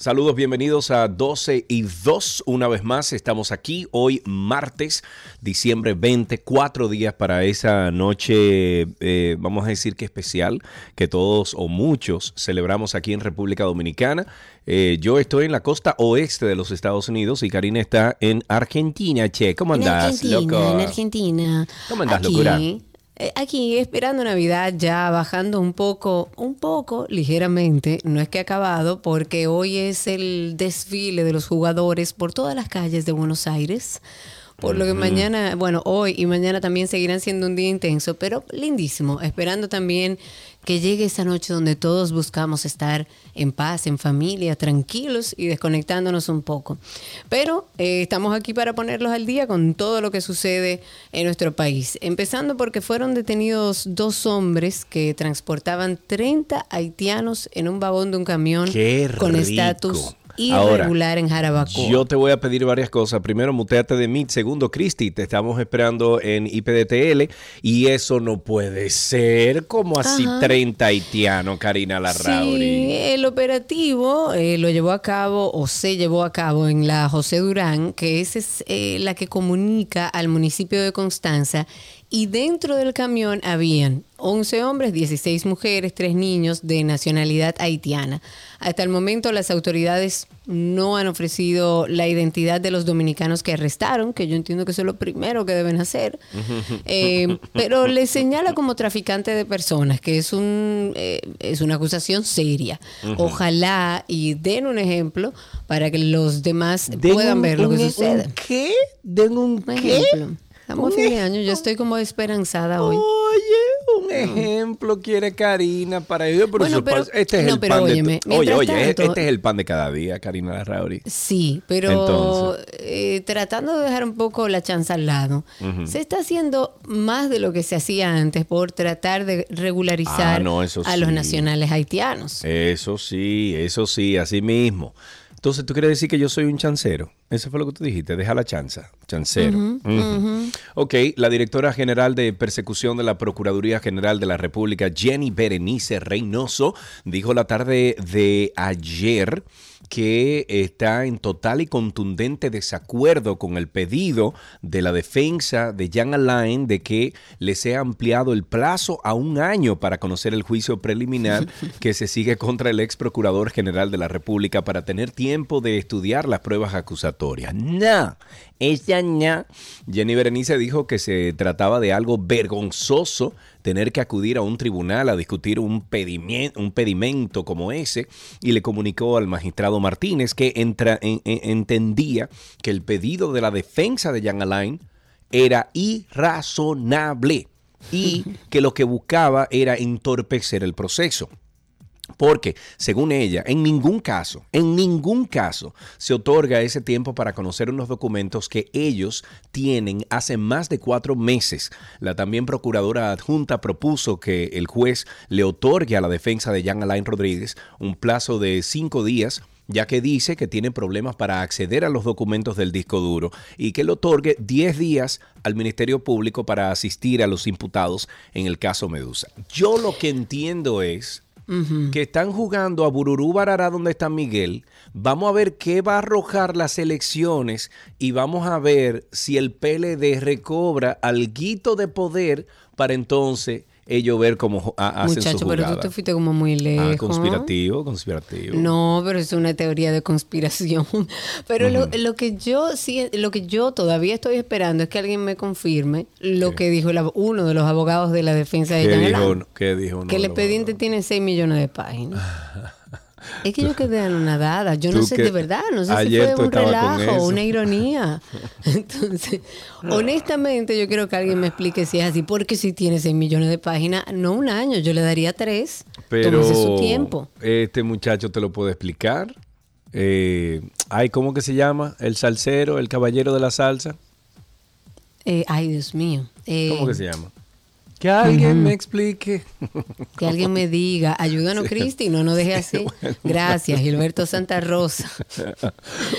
Saludos, bienvenidos a 12 y 2. Una vez más, estamos aquí hoy, martes, diciembre 20, cuatro días para esa noche, eh, vamos a decir que especial, que todos o muchos celebramos aquí en República Dominicana. Eh, yo estoy en la costa oeste de los Estados Unidos y Karina está en Argentina. Che, ¿cómo En andás, Argentina, loco? en Argentina. ¿Cómo andás, aquí, locura? Eh, Aquí esperando Navidad ya bajando un poco, un poco, ligeramente, no es que ha acabado, porque hoy es el desfile de los jugadores por todas las calles de Buenos Aires. Por lo que mañana, bueno, hoy y mañana también seguirán siendo un día intenso, pero lindísimo. Esperando también que llegue esa noche donde todos buscamos estar en paz, en familia, tranquilos y desconectándonos un poco. Pero eh, estamos aquí para ponerlos al día con todo lo que sucede en nuestro país. Empezando porque fueron detenidos dos hombres que transportaban 30 haitianos en un vagón de un camión Qué con rico. Estatus Ahora, irregular en Jarabacoa. Yo te voy a pedir varias cosas. Primero, muteate de mí. Segundo, Cristi, te estamos esperando en IPDTL. Y eso no puede ser como así Ajá. 30 haitianos, Karina Larrauri. Sí, el operativo eh, lo llevó a cabo o se llevó a cabo en la José Durán, que esa es eh, la que comunica al municipio de Constanza. Y dentro del camión habían 11 hombres, 16 mujeres, 3 niños de nacionalidad haitiana. Hasta el momento las autoridades no han ofrecido la identidad de los dominicanos que arrestaron, que yo entiendo que eso es lo primero que deben hacer. Eh, pero le señala como traficante de personas, que es un eh, es una acusación seria. Ojalá y den un ejemplo para que los demás Den puedan un- ver lo que sucede. un ¿Qué? ¿Den un Un qué? ejemplo. Estamos a fin de año, yo estoy como esperanzada hoy. Oye, un ejemplo quiere Karina para ello. Pero Bueno, este es no, el pero pan de óyeme, Oye, oye, tanto- este es el pan de cada día, Karina Larrauri. Sí, pero eh, tratando de dejar un poco la chanza al lado, se está haciendo más de lo que se hacía antes por tratar de regularizar Ah, no, a los nacionales haitianos. Eso sí, eso sí, así mismo. Entonces, ¿tú quieres decir que yo soy un chancero? Eso fue lo que tú dijiste, deja la chanza, chancero. Ujú. Ok, la directora general de persecución de la Procuraduría General de la República, Jenny Berenice Reynoso, dijo la tarde de ayer que está en total y contundente desacuerdo con el pedido de la defensa de Jan Alain de que le sea ampliado el plazo a un año para conocer el juicio preliminar que se sigue contra el ex procurador general de la República para tener tiempo de estudiar las pruebas acusatorias. No, ella no. Jenny Berenice dijo que se trataba de algo vergonzoso tener que acudir a un tribunal a discutir un, pedimien- un pedimento como ese y le comunicó al magistrado Martínez que entendía que el pedido de la defensa de Jan Alain era irrazonable y que lo que buscaba era entorpecer el proceso. Porque, según ella, en ningún caso, en ningún caso se otorga ese tiempo para conocer unos documentos que ellos tienen hace más de cuatro meses. La también procuradora adjunta propuso que el juez le otorgue a la defensa de Jan Alain Rodríguez un plazo de cinco días ya que dice que tiene problemas para acceder a los documentos del disco duro y que le otorgue 10 días al Ministerio Público para asistir a los imputados en el caso Medusa. Yo lo que entiendo es que están jugando a Bururú Barará donde está Miguel. Vamos a ver qué va a arrojar las elecciones y vamos a ver si el PLD recobra alguito de poder para entonces ellos ver cómo ha- hacen Muchacho, su pero tú te fuiste como muy lejos. Ah, conspirativo, conspirativo. No, pero es una teoría de conspiración. Pero lo, lo que yo sí, lo que yo todavía estoy esperando es que alguien me confirme lo ¿Qué? que dijo la- uno de los abogados de la defensa de ¿Qué Jan dijo, Alain, ¿Qué dijo? que el expediente abogados? tiene 6 millones de páginas. Es que yo quedé anonadada. Yo no sé que de verdad, no sé si fue un relajo, eso. una ironía. Entonces, honestamente, yo quiero que alguien me explique si es así, porque si tiene 6 millones de páginas, no un año, yo le daría tres. Pero Tómese su tiempo. este muchacho te lo puede explicar. Eh, ay, ¿cómo que se llama? El salsero, el caballero de la salsa. Eh, ay, Dios mío. Eh, ¿Cómo que se llama? Que alguien me explique. Que alguien me diga, ayúdanos, Cristi, no nos deje así. Gracias, Gilberto Santa Rosa.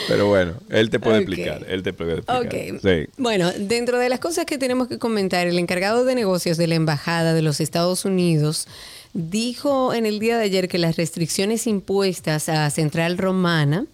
Pero bueno, él te puede explicar. Él te puede explicar. Sí. Bueno, dentro de las cosas que tenemos que comentar, el encargado de negocios de la Embajada de los Estados Unidos dijo en el día de ayer que las restricciones impuestas a Central Romana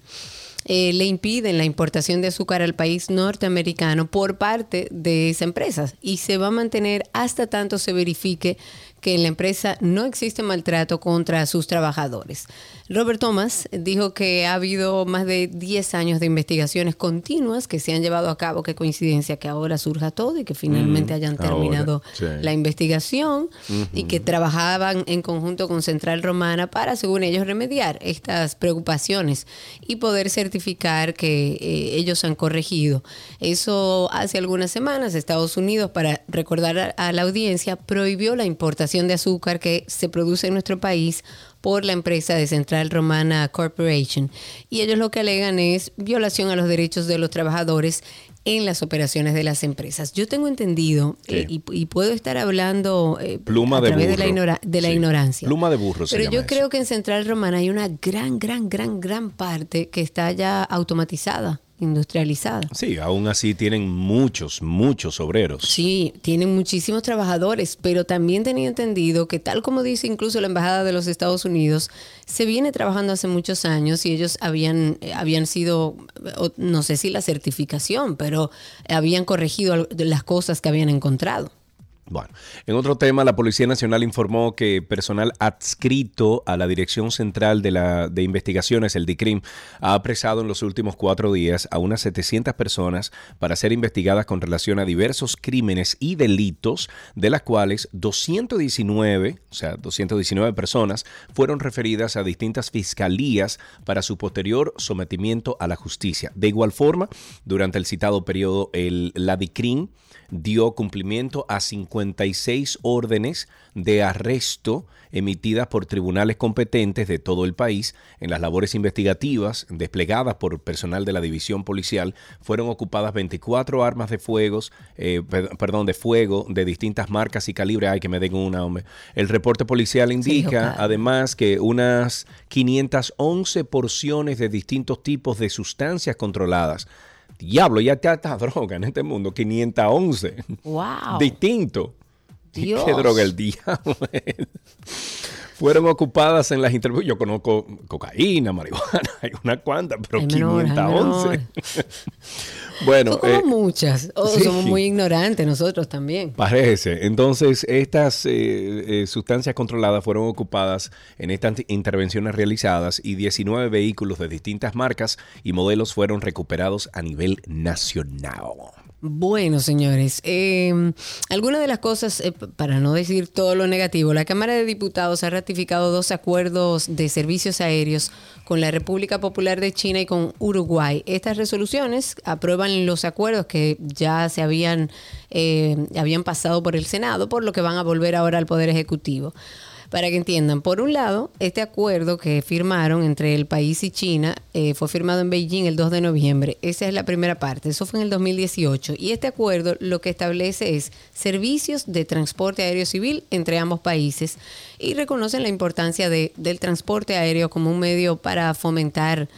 eh, le impiden la importación de azúcar al país norteamericano por parte de esa empresa y se va a mantener hasta tanto se verifique que en la empresa no existe maltrato contra sus trabajadores. Robert Thomas dijo que ha habido más de 10 años de investigaciones continuas que se han llevado a cabo. Qué coincidencia que ahora surja todo y que finalmente hayan ahora, terminado sí. la investigación y que trabajaban en conjunto con Central Romana para, según ellos, remediar estas preocupaciones y poder certificar que eh, ellos han corregido. Eso hace algunas semanas Estados Unidos, para recordar a, a la audiencia, prohibió la importación de azúcar que se produce en nuestro país por la empresa de Central Romana Corporation. Y ellos lo que alegan es violación a los derechos de los trabajadores en las operaciones de las empresas. Yo tengo entendido, Sí. eh, y, y puedo estar hablando eh, Pluma a de través burro. de la, ignora- de la Sí. ignorancia. Pluma de burro se Pero llama yo eso. creo que en Central Romana hay una gran, gran, gran, gran parte que está ya automatizada, industrializada. Sí, aún así tienen muchos, muchos obreros. Sí, tienen muchísimos trabajadores, pero también tenía entendido que tal como dice incluso la Embajada de los Estados Unidos, se viene trabajando hace muchos años y ellos habían, eh, habían sido, no sé si la certificación, pero habían corregido las cosas que habían encontrado. Bueno, en otro tema, la Policía Nacional informó que personal adscrito a la Dirección Central de, la, Investigaciones, el DICRIM, ha apresado en los últimos cuatro días a unas 700 personas para ser investigadas con relación a diversos crímenes y delitos, de las cuales 219, o sea, 219 personas, fueron referidas a distintas fiscalías para su posterior sometimiento a la justicia. De igual forma, durante el citado periodo, el, la DICRIM dio cumplimiento a 56 órdenes de arresto emitidas por tribunales competentes de todo el país. En las labores investigativas desplegadas por personal de la división policial fueron ocupadas 24 armas de fuegos eh, per- perdón de fuego de distintas marcas y calibres. Ay que me den una hombre. El reporte policial indica además que unas 511 porciones de distintos tipos de sustancias controladas Diablo, ya está esta droga en este mundo, 511. ¡Wow! Distinto. Dios. ¿Qué droga el diablo? Fueron ocupadas en las intervenciones. Yo conozco cocaína, marihuana, hay una cuanta, pero hay 511. menores. bueno, Son como eh, muchas. O sí. somos muy ignorantes nosotros también. Parece. Entonces, estas eh, eh, sustancias controladas fueron ocupadas en estas intervenciones realizadas y 19 vehículos de distintas marcas y modelos fueron recuperados a nivel nacional. Bueno, señores, eh, algunas de las cosas, eh, para no decir todo lo negativo, la Cámara de Diputados ha ratificado dos acuerdos de servicios aéreos con la República Popular de China y con Uruguay. Estas resoluciones aprueban los acuerdos que ya se habían, eh, habían pasado por el Senado, por lo que van a volver ahora al Poder Ejecutivo. Para que entiendan, por un lado, este acuerdo que firmaron entre el país y China eh, fue firmado en Beijing el 2 de noviembre. Esa es la primera parte, eso fue en el 2018. Y este acuerdo lo que establece es servicios de transporte aéreo civil entre ambos países y reconocen la importancia de- del transporte aéreo como un medio para fomentar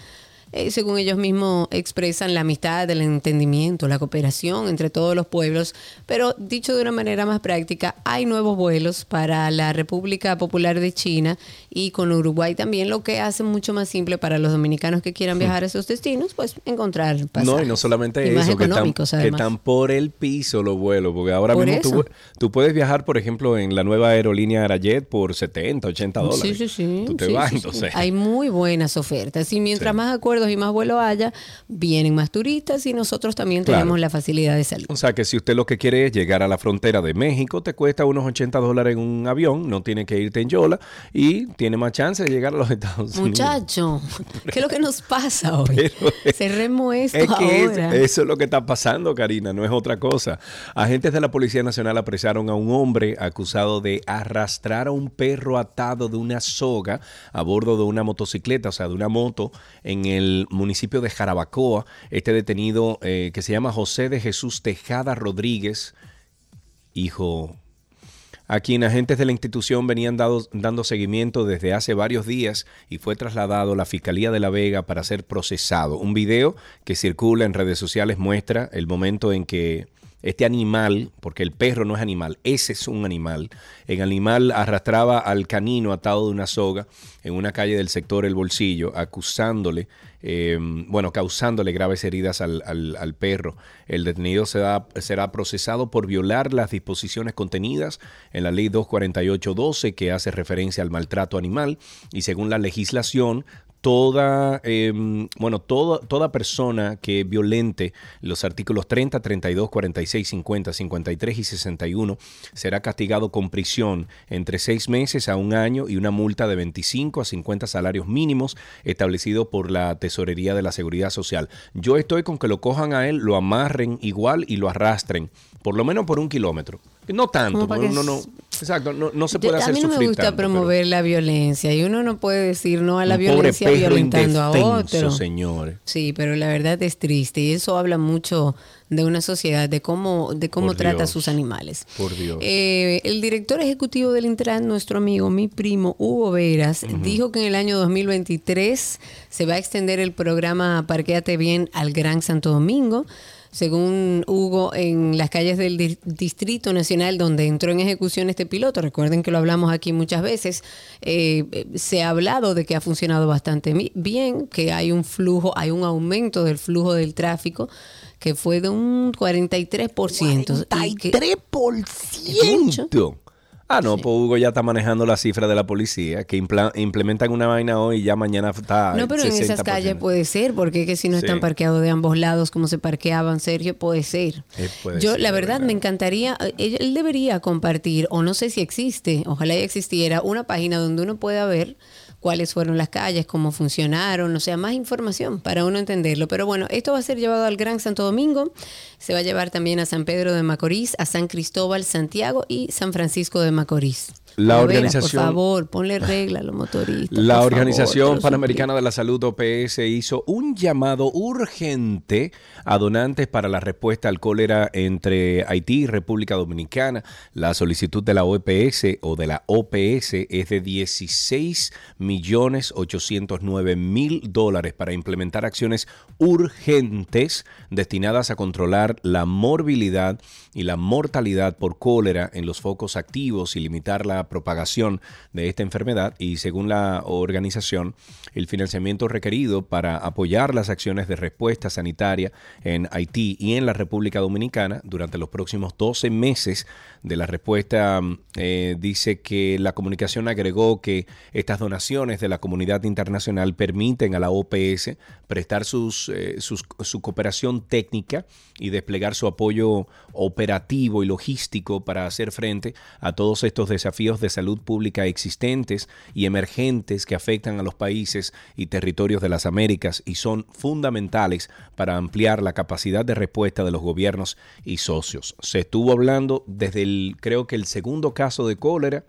eh, según ellos mismos expresan la amistad, el entendimiento, la cooperación entre todos los pueblos, pero dicho de una manera más práctica, hay nuevos vuelos para la República Popular de China y con Uruguay también, lo que hace mucho más simple para los dominicanos que quieran viajar a esos destinos, pues encontrar pasajes. No, y no solamente Y eso, que están, que están por el piso los vuelos, porque ahora Por mismo tú, puedes viajar, por ejemplo, en la nueva aerolínea Arajet por 70, 80 dólares. Sí, sí, sí. Tú te sí, vas, sí, entonces. Hay muy buenas ofertas. Y mientras Sí. más y más vuelo haya, vienen más turistas y nosotros también Claro. tenemos la facilidad de salir. O sea que si usted lo que quiere es llegar a la frontera de México, te cuesta unos 80 dólares en un avión, no tiene que irte en Yola y tiene más chance de llegar a los Estados Unidos. Muchacho, ¿qué es lo que nos pasa hoy? Pero Cerremos esto Es que es- ahora. eso es lo que está pasando, Karina, no es otra cosa. Agentes de la Policía Nacional apresaron a un hombre acusado de arrastrar a un perro atado de una soga a bordo de una motocicleta, o sea, de una moto, en el el municipio de Jarabacoa. Este detenido eh, que se llama José de Jesús Tejada Rodríguez, hijo a quien agentes de la institución venían dando seguimiento desde hace varios días y fue trasladado a la Fiscalía de La Vega para ser procesado. Un video que circula en redes sociales muestra el momento en que este animal, porque el perro no es animal, ese es un animal, el animal arrastraba al canino atado de una soga en una calle del sector El Bolsillo, acusándole, em, bueno, causándole graves heridas al, al, perro. El detenido será, será procesado por violar las disposiciones contenidas en la ley 248.12 que hace referencia al maltrato animal y según la legislación toda, em, bueno, toda, toda persona que violente los artículos 30, 32, 46, 50, 53 y 61 será castigado con prisión entre seis meses a un año y una multa de 25 a 50 salarios mínimos establecido por la Tesorería de la Seguridad Social. Yo estoy con que lo cojan a él, lo amarren igual y lo arrastren, por lo menos por un kilómetro. No tanto, no, no, exacto, no, se puede hacer A mí no me gusta promover la violencia y uno no puede decir no a la violencia violentando a otro. señores. Sí, pero la verdad es triste y eso habla mucho de una sociedad, de cómo, de cómo trata a sus animales. Por Dios. Eh, el director ejecutivo del Intran, nuestro amigo, mi primo Hugo Veras, dijo que en el año 2023 se va a extender el programa Parqueate Bien al Gran Santo Domingo según Hugo, en las calles del Distrito Nacional donde entró en ejecución este piloto. Recuerden que lo hablamos aquí muchas veces. Eh, se ha hablado de que ha funcionado bastante bien, que hay un flujo, hay un aumento del flujo del tráfico que fue de un 43%. 43%. Ah, no, pues Hugo ya está manejando la cifra de la policía, que implementan una vaina hoy y ya mañana está. No, pero en esas calles puede ser, porque que si no están parqueados de ambos lados, como se parqueaban, Sergio, puede ser. Eh, Yo, la verdad, me encantaría, él, él, debería compartir, o no sé si existe, ojalá ya existiera, una página donde uno pueda ver cuáles fueron las calles, cómo funcionaron, o sea, más información para uno entenderlo. Pero bueno, esto va a ser llevado al Gran Santo Domingo, se va a llevar también a San Pedro de Macorís, a San Cristóbal, Santiago y San Francisco de Macorís. La organización. por favor, ponle regla a los motoristas. La Organización Panamericana de la Salud, OPS, hizo un llamado urgente a donantes para la respuesta al cólera entre Haití y República Dominicana. La solicitud de la OPS o de la OPS es de 16 millones 809 mil dólares para implementar acciones urgentes destinadas a controlar la morbilidad y la mortalidad por cólera en los focos activos y limitar la propagación de esta enfermedad y según la organización, el financiamiento requerido para apoyar las acciones de respuesta sanitaria en Haití y en la República Dominicana durante los próximos 12 meses de la respuesta eh, dice que la comunicación agregó que estas donaciones de la comunidad internacional permiten a la OPS prestar sus, eh, su cooperación técnica y desplegar su apoyo operativo y logístico para hacer frente a todos estos desafíos de salud pública existentes y emergentes que afectan a los países y territorios de las Américas y son fundamentales para ampliar la capacidad de respuesta de los gobiernos y socios. Se estuvo hablando desde el, creo que el segundo caso de cólera.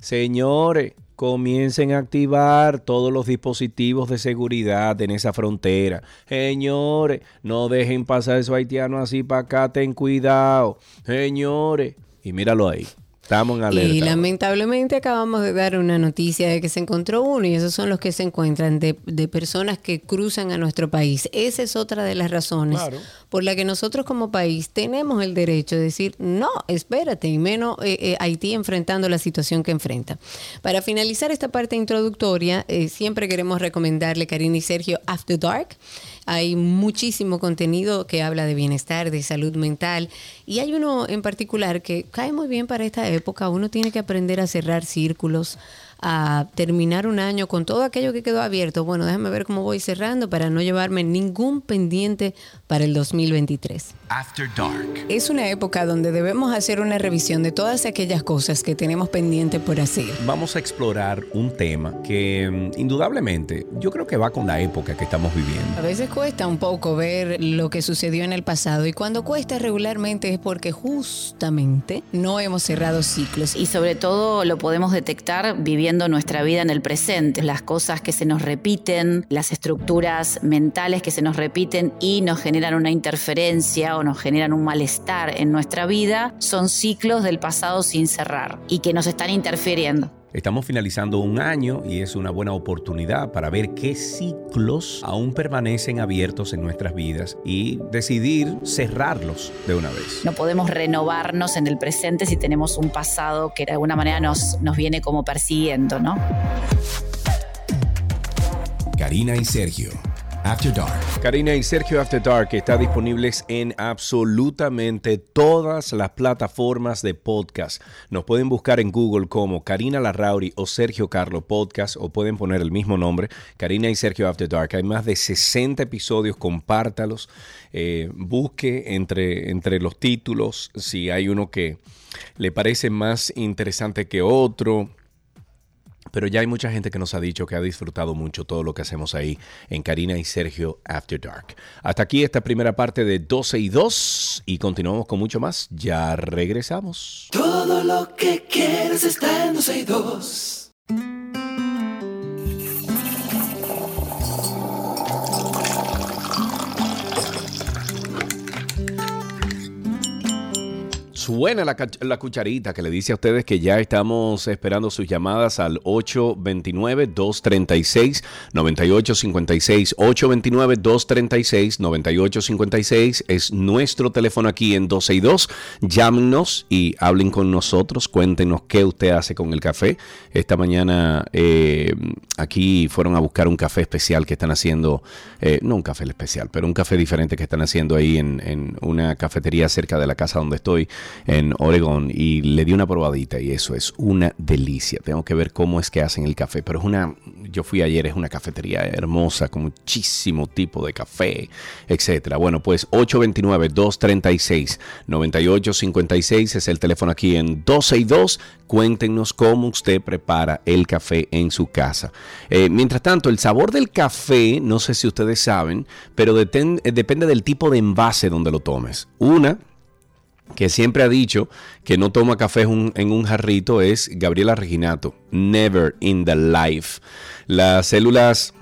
Señores, comiencen a activar todos los dispositivos de seguridad en esa frontera. Señores, no dejen pasar esos haitianos así para acá, ten cuidado. Señores, y míralo ahí. Estamos en alerta. Y lamentablemente acabamos de dar una noticia de que se encontró uno y esos son los que se encuentran de, personas que cruzan a nuestro país. Esa es otra de las razones por la que nosotros como país tenemos el derecho de decir, no, espérate, y menos eh, eh, Haití enfrentando la situación que enfrenta. Para finalizar esta parte introductoria, eh, siempre queremos recomendarle, Karina y Sergio, After Dark. Hay muchísimo contenido que habla de bienestar, de salud mental. Y hay uno en particular que cae muy bien para esta época. Uno tiene que aprender a cerrar círculos, a terminar un año con todo aquello que quedó abierto. Bueno, déjame ver cómo voy cerrando para no llevarme ningún pendiente para el 2023. After Dark. Es una época donde debemos hacer una revisión de todas aquellas cosas que tenemos pendiente por hacer. Vamos a explorar un tema que mm, indudablemente yo creo que va con la época que estamos viviendo. A veces cuesta un poco ver lo que sucedió en el pasado y cuando cuesta regularmente es porque justamente no hemos cerrado ciclos. Y sobre todo lo podemos detectar viviendo nuestra vida en el presente, las cosas que se nos repiten, las estructuras mentales que se nos repiten y nos generan una interferencia o nos generan un malestar en nuestra vida, son ciclos del pasado sin cerrar y que nos están interfiriendo. Estamos finalizando un año y es una buena oportunidad para ver qué ciclos aún permanecen abiertos en nuestras vidas y decidir cerrarlos de una vez. No podemos renovarnos en el presente si tenemos un pasado que de alguna manera nos, nos viene como persiguiendo, ¿no? Karina y Sergio. After Dark. Karina y Sergio After Dark está disponibles en absolutamente todas las plataformas de podcast. Nos pueden buscar en Google como Karina Larrauri o Sergio Carlo Podcast o pueden poner el mismo nombre, Karina y Sergio After Dark. Hay más de 60 episodios, compártalos, eh, busque entre, entre los títulos si hay uno que le parece más interesante que otro. Pero ya hay mucha gente que nos ha dicho que ha disfrutado mucho todo lo que hacemos ahí en Karina y Sergio After Dark. Hasta aquí esta primera parte de 12 y 2 y continuamos con mucho más. Ya regresamos. Todo lo que quieres está en 12 y 2. Suena la, la cucharita que le dice a ustedes que ya estamos esperando sus llamadas al 829-236-9856. 829-236-9856 es nuestro teléfono aquí en 12 y 2. Llámenos y hablen con nosotros. Cuéntenos qué usted hace con el café. Esta mañana eh, aquí fueron a buscar un café especial que están haciendo, eh, no un café especial, pero un café diferente que están haciendo ahí en, en una cafetería cerca de la casa donde estoy en Oregón y le di una probadita y eso es una delicia. Tengo que ver cómo es que hacen el café, pero es una, yo fui ayer, es una cafetería hermosa con muchísimo tipo de café, etcétera. Bueno, pues 829-236-9856 es el teléfono aquí en 12 y 2. Cuéntenos cómo usted prepara el café en su casa. Eh, mientras tanto, el sabor del café, no sé si ustedes saben, pero eh, depende del tipo de envase donde lo tomes. Una, que siempre ha dicho que no toma café en un jarrito es Gabriela Reginato. Never in the life. Las células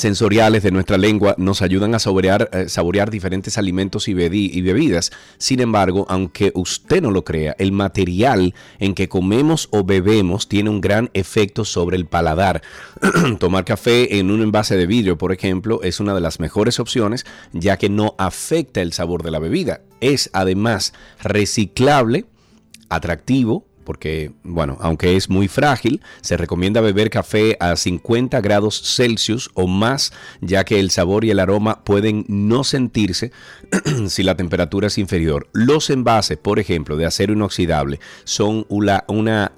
sensoriales de nuestra lengua nos ayudan a saborear, eh, diferentes alimentos y, y bebidas. Sin embargo, aunque usted no lo crea, el material en que comemos o bebemos tiene un gran efecto sobre el paladar. Tomar café en un envase de vidrio, por ejemplo, es una de las mejores opciones ya que no afecta el sabor de la bebida. Es además reciclable, atractivo, porque, bueno, aunque es muy frágil, se recomienda beber café a 50 grados Celsius o más, ya que el sabor y el aroma pueden no sentirse si la temperatura es inferior. Los envases, por ejemplo, de acero inoxidable, son una,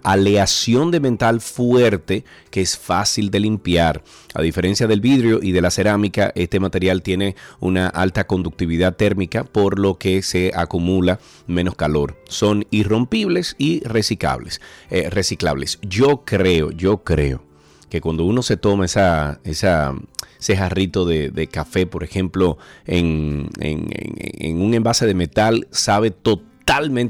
aleación de metal fuerte que es fácil de limpiar. A diferencia del vidrio y de la cerámica, este material tiene una alta conductividad térmica, por lo que se acumula menos calor. Son irrompibles y reciclables. eh, reciclables. Yo creo, yo creo que cuando uno se toma esa, esa, ese jarrito de, de café, por ejemplo, en, en- en- en un envase de metal, sabe totalmente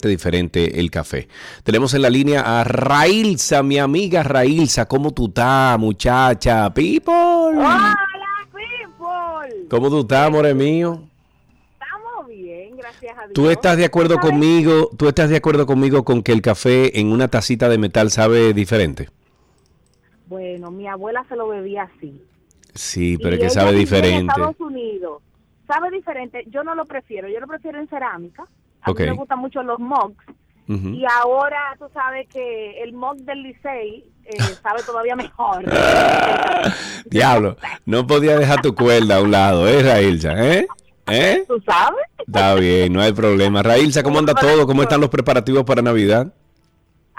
diferente el café. Tenemos en la línea a Railsa, mi amiga Railsa. ¿Cómo tú estás, muchacha? People. Hola, people. ¿Cómo tú estás, amor mío? Estamos bien, gracias a Dios. ¿Tú estás de acuerdo ¿Sabes? conmigo? ¿Tú estás de acuerdo conmigo con que el café en una tacita de metal sabe diferente? Bueno, mi abuela se lo bebía así. Sí, pero Y es que sabe En diferente. Estados Unidos. Sabe diferente. Yo no lo prefiero. Yo lo prefiero en cerámica. A mí me gustan mucho los mugs. Ujú. Y ahora tú sabes que el mug del Licey eh, sabe todavía mejor. Diablo, no podía dejar tu cuerda a un lado, ¿eh, Railsa? ¿Eh? ¿Eh? ¿Tú sabes? Está bien, no hay problema. Railsa, ¿cómo anda todo? ¿Cómo están los preparativos para Navidad?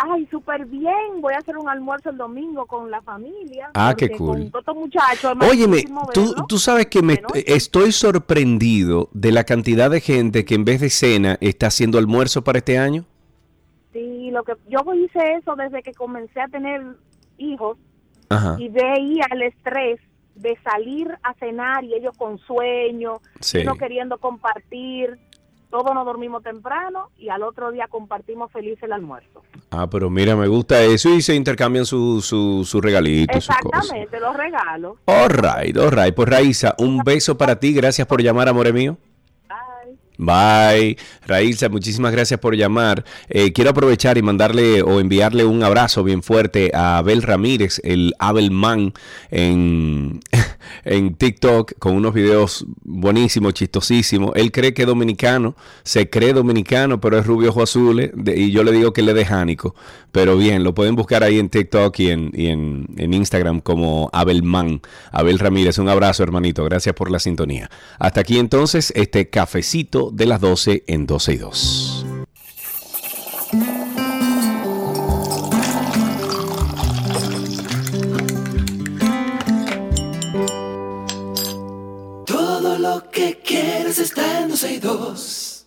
Ay, súper bien. Voy a hacer un almuerzo el domingo con la familia. Ah, qué cool. Con muchachos. Óyeme, tú, tú sabes que me Bueno. estoy sorprendido de la cantidad de gente que en vez de cena está haciendo almuerzo para este año. Sí, lo que yo hice eso desde que comencé a tener hijos Ajá. y veía el estrés de salir a cenar y ellos con sueño, Sí. no queriendo compartir. Todos nos dormimos temprano y al otro día compartimos feliz el almuerzo. Ah, pero mira, me gusta eso y se intercambian su, su, su regalito. sus cosas. Exactamente, los regalos. All right, all right. Pues Raiza, un beso para ti. Gracias por llamar, amore mío. Bye. Raiza, muchísimas gracias por llamar. Eh, quiero aprovechar y mandarle o enviarle un abrazo bien fuerte a Abel Ramírez, el Abel Man, en, en TikTok, con unos videos buenísimos, chistosísimos. Él cree que es dominicano, se cree dominicano, pero es rubio ojo azules, de- y yo le digo que él es de Jánico. Pero bien, lo pueden buscar ahí en TikTok y en, y en, en Instagram como Abel Man. Abel Ramírez, un abrazo, hermanito. Gracias por la sintonía. Hasta aquí entonces este cafecito de las 12 en 12 y 2. Todo lo que quieres está en 12 y 2.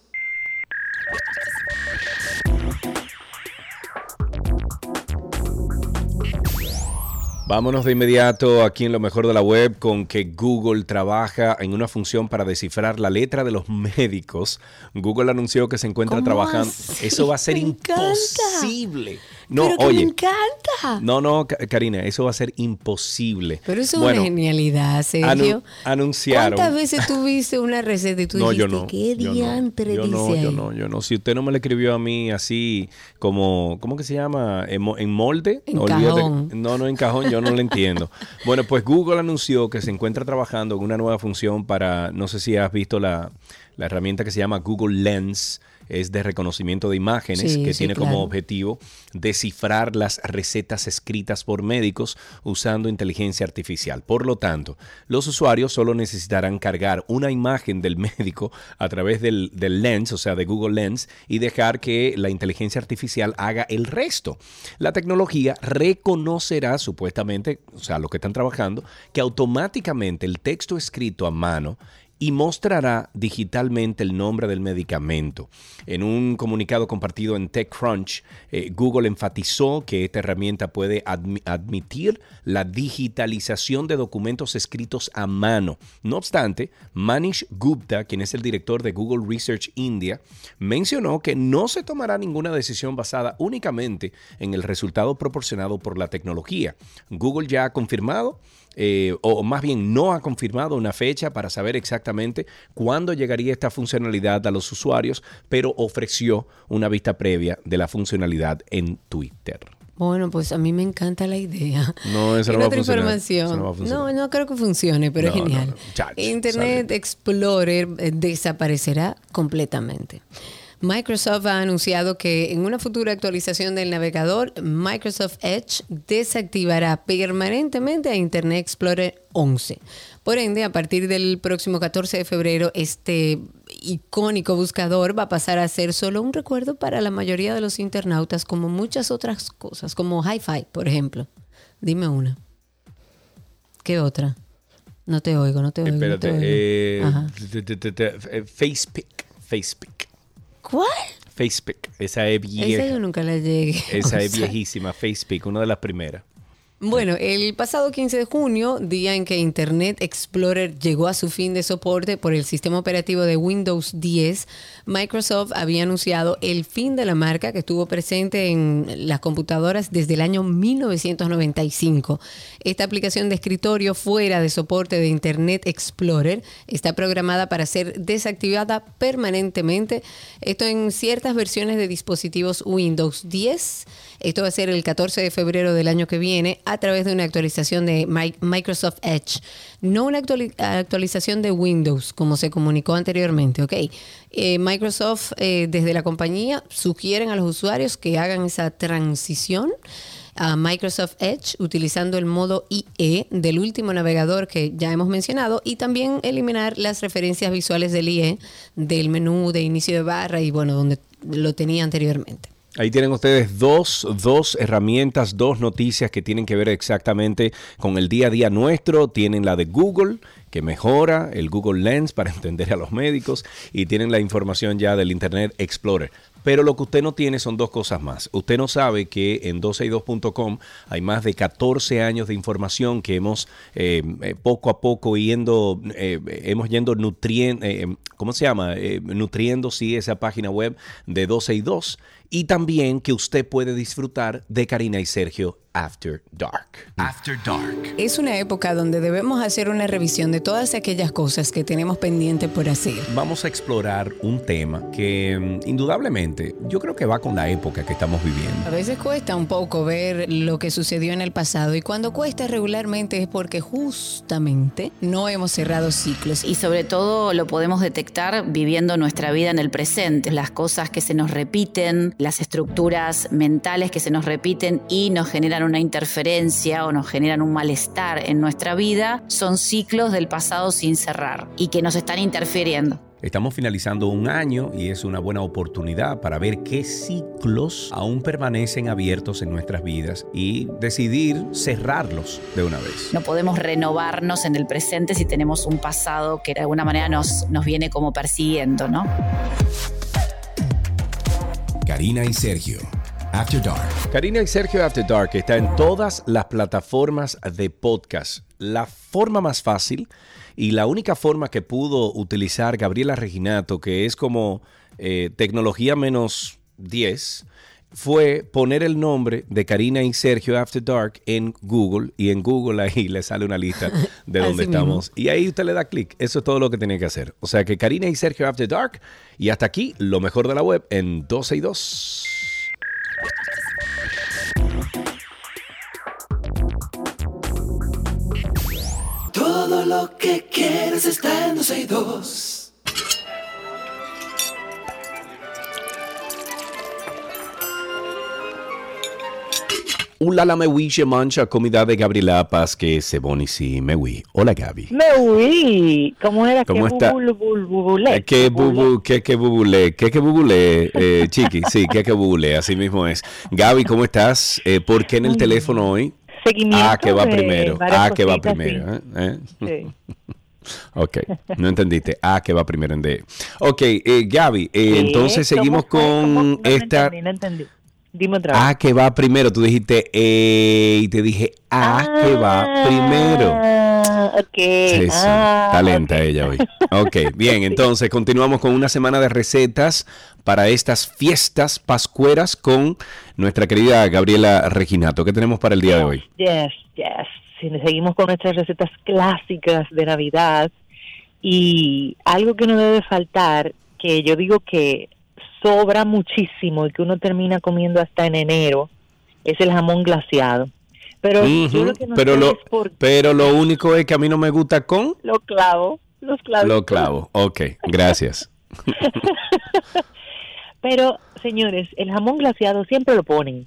Vámonos de inmediato aquí en lo mejor de la web con que Google trabaja en una función para descifrar la letra de los médicos. Google anunció que se encuentra ¿Cómo trabajando. así? Eso va a ser Me encanta. No, Pero que me oye. encanta. No, no, Ka- Karina, eso va a ser imposible. Pero eso es una genialidad, Sergio. anu- anunciaron. ¿Cuántas veces tú viste una receta y tú No, dijiste, yo no. qué yo no, diantre yo dice no, yo no, yo no. Si usted no me lo escribió a mí así como, ¿cómo que se llama? En, mo- en molde. En Olvídate- cajón. No, no en cajón, yo no lo entiendo. Bueno, pues Google anunció que se encuentra trabajando en una nueva función para, no sé si has visto la, la herramienta que se llama Google Lens. Es de reconocimiento de imágenes Sí, que sí, tiene como objetivo descifrar las recetas escritas por médicos usando inteligencia artificial. Por lo tanto, los usuarios solo necesitarán cargar una imagen del médico a través del, del Lens, o sea, de Google Lens, y dejar que la inteligencia artificial haga el resto. La tecnología reconocerá supuestamente, o sea, lo que están trabajando, que automáticamente el texto escrito a mano y mostrará digitalmente el nombre del medicamento. En un comunicado compartido en TechCrunch, eh, Google enfatizó que esta herramienta puede admi- admitir la digitalización de documentos escritos a mano. No obstante, Manish Gupta, quien es el director de Google Research India, mencionó que no se tomará ninguna decisión basada únicamente en el resultado proporcionado por la tecnología. Google ya ha confirmado eh, o más bien no ha confirmado una fecha para saber exactamente cuándo llegaría esta funcionalidad a los usuarios, pero ofreció una vista previa de la funcionalidad en Twitter. Bueno, pues a mí me encanta la idea. No, eso no va otra información. Eso no va a No, funcionar. no, creo que funcione, pero No, es no, genial. no. Chach, Internet Explorer eh, desaparecerá completamente. Microsoft ha anunciado que en una futura actualización del navegador, Microsoft Edge desactivará permanentemente a Internet Explorer 11. Por ende, a partir del próximo 14 de febrero, este icónico buscador va a pasar a ser solo un recuerdo para la mayoría de los internautas, como muchas otras cosas, como Hi-Fi, por ejemplo. Dime una. ¿Qué otra? No te oigo, no te oigo. no te Espérate, oigo. eh, Ajá. te- FacePick, FacePick, ¿Cuál? FacePick, esa es Esa vieja, yo nunca la llegué. esa a es viejísima, FacePick, una de las primeras. Bueno, el pasado 15 de junio, día en que Internet Explorer llegó a su fin de soporte por el sistema operativo de Windows 10, Microsoft había anunciado el fin de la marca que estuvo presente en las computadoras desde el año 1995. Esta aplicación de escritorio fuera de soporte de Internet Explorer está programada para ser desactivada permanentemente, esto en ciertas versiones de dispositivos Windows 10. Esto va a ser el 14 de febrero del año que viene a través de una actualización de Mi- Microsoft Edge. No una actuali- actualización de Windows, como se comunicó anteriormente, ¿ok? Eh, Microsoft, eh, desde la compañía, sugieren a los usuarios que hagan esa transición a Microsoft Edge utilizando el modo IE del último navegador que ya hemos mencionado y también eliminar las referencias visuales del IE del menú de inicio de barra y bueno, donde lo tenía anteriormente. Ahí tienen ustedes dos, dos herramientas, dos noticias que tienen que ver exactamente con el día a día nuestro. Tienen la de Google que mejora el Google Lens para entender a los médicos y tienen la información ya del Internet Explorer. Pero lo que usted no tiene son dos cosas más. Usted no sabe que en 12y2.com hay más de 14 años de información que hemos eh, eh, poco a poco yendo, eh, hemos yendo nutriendo, ¿cómo se llama? nutriendo, sí, esa página web de 12 y 2. Y también que usted puede disfrutar de Karina y Sergio After Dark. After Dark. Es una época donde debemos hacer una revisión de todas aquellas cosas que tenemos pendiente por hacer. Vamos a explorar un tema que mm, indudablemente yo creo que va con la época que estamos viviendo. A veces cuesta un poco ver lo que sucedió en el pasado y cuando cuesta regularmente es porque justamente no hemos cerrado ciclos. Y sobre todo lo podemos detectar viviendo nuestra vida en el presente, las cosas que se nos repiten, las estructuras mentales que se nos repiten y nos generan una interferencia o nos generan un malestar en nuestra vida, son ciclos del pasado sin cerrar y que nos están interfiriendo. Estamos finalizando un año y es una buena oportunidad para ver qué ciclos aún permanecen abiertos en nuestras vidas y decidir cerrarlos de una vez. No podemos renovarnos en el presente si tenemos un pasado que de alguna manera nos, nos viene como persiguiendo, ¿no? Karina y Sergio. After Dark. Karina y Sergio After Dark está en todas las plataformas de podcast. La forma más fácil y la única forma que pudo utilizar Gabriela Reginato, que es como eh, tecnología menos 10, fue poner el nombre de Karina y Sergio After Dark en Google y en Google ahí le sale una lista de donde estamos y ahí usted le da clic. Eso es todo lo que tenía que hacer. O sea que Karina y Sergio After Dark y hasta aquí lo mejor de la web en 12 y 2. Todo lo que quieres está en 12 y 2. Hola la mewi mancha comida de Gabriela Paz que se bonisi mewi. Hola Gaby. Mewi, ¿cómo era? ¿Cómo que está? bubul- bul- bubulé? Eh, Que bubu, que que bubule, que que bubule, eh, chiqui, sí, que que bubule, así mismo es. Gaby, ¿cómo estás? Eh, ¿Por qué en el teléfono hoy? Seguimiento Ah, que va primero. Ah, que va primero. sí. ¿eh? ¿Eh? Sí. Ok, no entendiste. Ah, que va primero en D. Ok, eh, Gaby, entonces seguimos con esta... entendí. Dime otra vez. Ah, que va primero. Tú dijiste eh, y te dije ah, que va primero. Ah, ok. Sí, sí. Ah, Está lenta ok. ella hoy. Ok, bien, entonces continuamos con una semana de recetas para estas fiestas pascueras con nuestra querida Gabriela Reginato. ¿Qué tenemos para el día de hoy? Yes, yes. Sí, Seguimos con nuestras recetas clásicas de Navidad y algo que no debe faltar, que yo digo que sobra muchísimo y que uno termina comiendo hasta en enero, es el jamón glaciado. Pero yo lo que no pero, sé lo, es por pero lo único es que a mí no me gusta con lo clavo, los clavos. lo clavo. Ok, gracias. Pero, señores, el jamón glaciado siempre lo ponen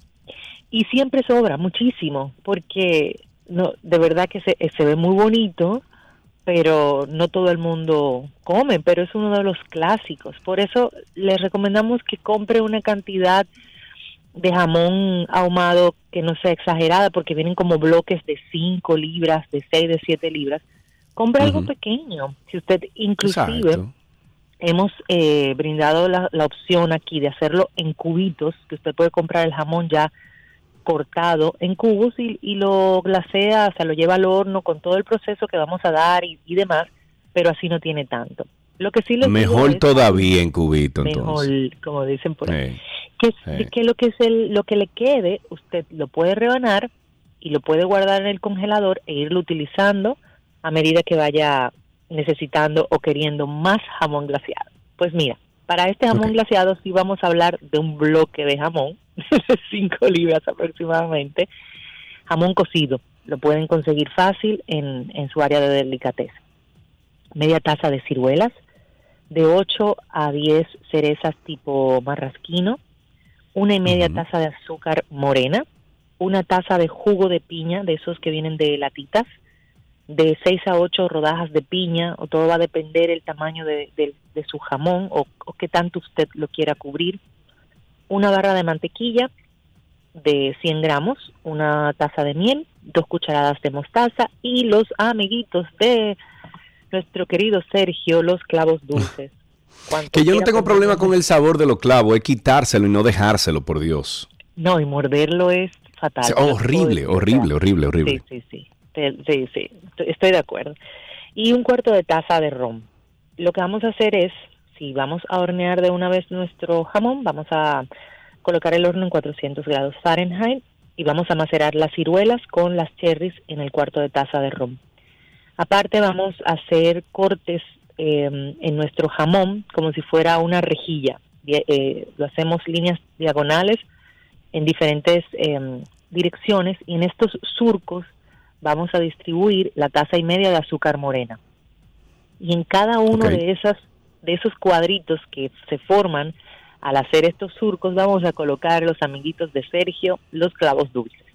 y siempre sobra muchísimo porque no, de verdad que se, se ve muy bonito, pero no todo el mundo come, pero es uno de los clásicos. Por eso les recomendamos que compre una cantidad de jamón ahumado que no sea exagerada porque vienen como bloques de 5 libras, de 6, de 7 libras. Compre algo pequeño. Si usted inclusive Exacto. hemos eh, brindado la, la opción aquí de hacerlo en cubitos, que usted puede comprar el jamón ya cortado en cubos y, y lo glasea, o sea, lo lleva al horno con todo el proceso que vamos a dar y, y demás, pero así no tiene tanto. Lo que sí les Mejor es- todavía en cubito, mejor, entonces. como dicen por ahí que, Sí. que lo que es el, lo que le quede, usted lo puede rebanar y lo puede guardar en el congelador e irlo utilizando a medida que vaya necesitando o queriendo más jamón glaciado. Pues mira, para este jamón Ok. glaciado sí vamos a hablar de un bloque de jamón, de 5 libras aproximadamente, jamón cocido. Lo pueden conseguir fácil en, en su área de delicateza. Media taza de ciruelas, de 8 a 10 cerezas tipo marrasquino, una y media taza de azúcar morena, una taza de jugo de piña, de esos que vienen de latitas, de 6 a 8 rodajas de piña, o todo va a depender el tamaño de, de- de su jamón o, o qué tanto usted lo quiera cubrir, una barra de mantequilla de 100 gramos, una taza de miel, dos cucharadas de mostaza y los amiguitos de nuestro querido Sergio, los clavos dulces. Cuanto Que yo no tengo problema con el sabor de los clavos, es quitárselo y no dejárselo, por Dios. No, y morderlo es fatal. O sea, horrible, horrible, horrible, horrible. Sí, sí, sí. Te- Sí, sí, estoy- de acuerdo. Y un cuarto de taza de ron. Lo que vamos a hacer es, si vamos a hornear de una vez nuestro jamón, vamos a colocar el horno en 400 grados Fahrenheit y vamos a macerar las ciruelas con las cherries en el cuarto de taza de ron. Aparte vamos a hacer cortes eh, en nuestro jamón como si fuera una rejilla. Eh, lo hacemos líneas diagonales en diferentes eh, direcciones y en estos surcos vamos a distribuir la taza y media de azúcar morena. Y en cada uno de esas de esos cuadritos que se forman al hacer estos surcos vamos a colocar los amiguitos de Sergio, los clavos dulces.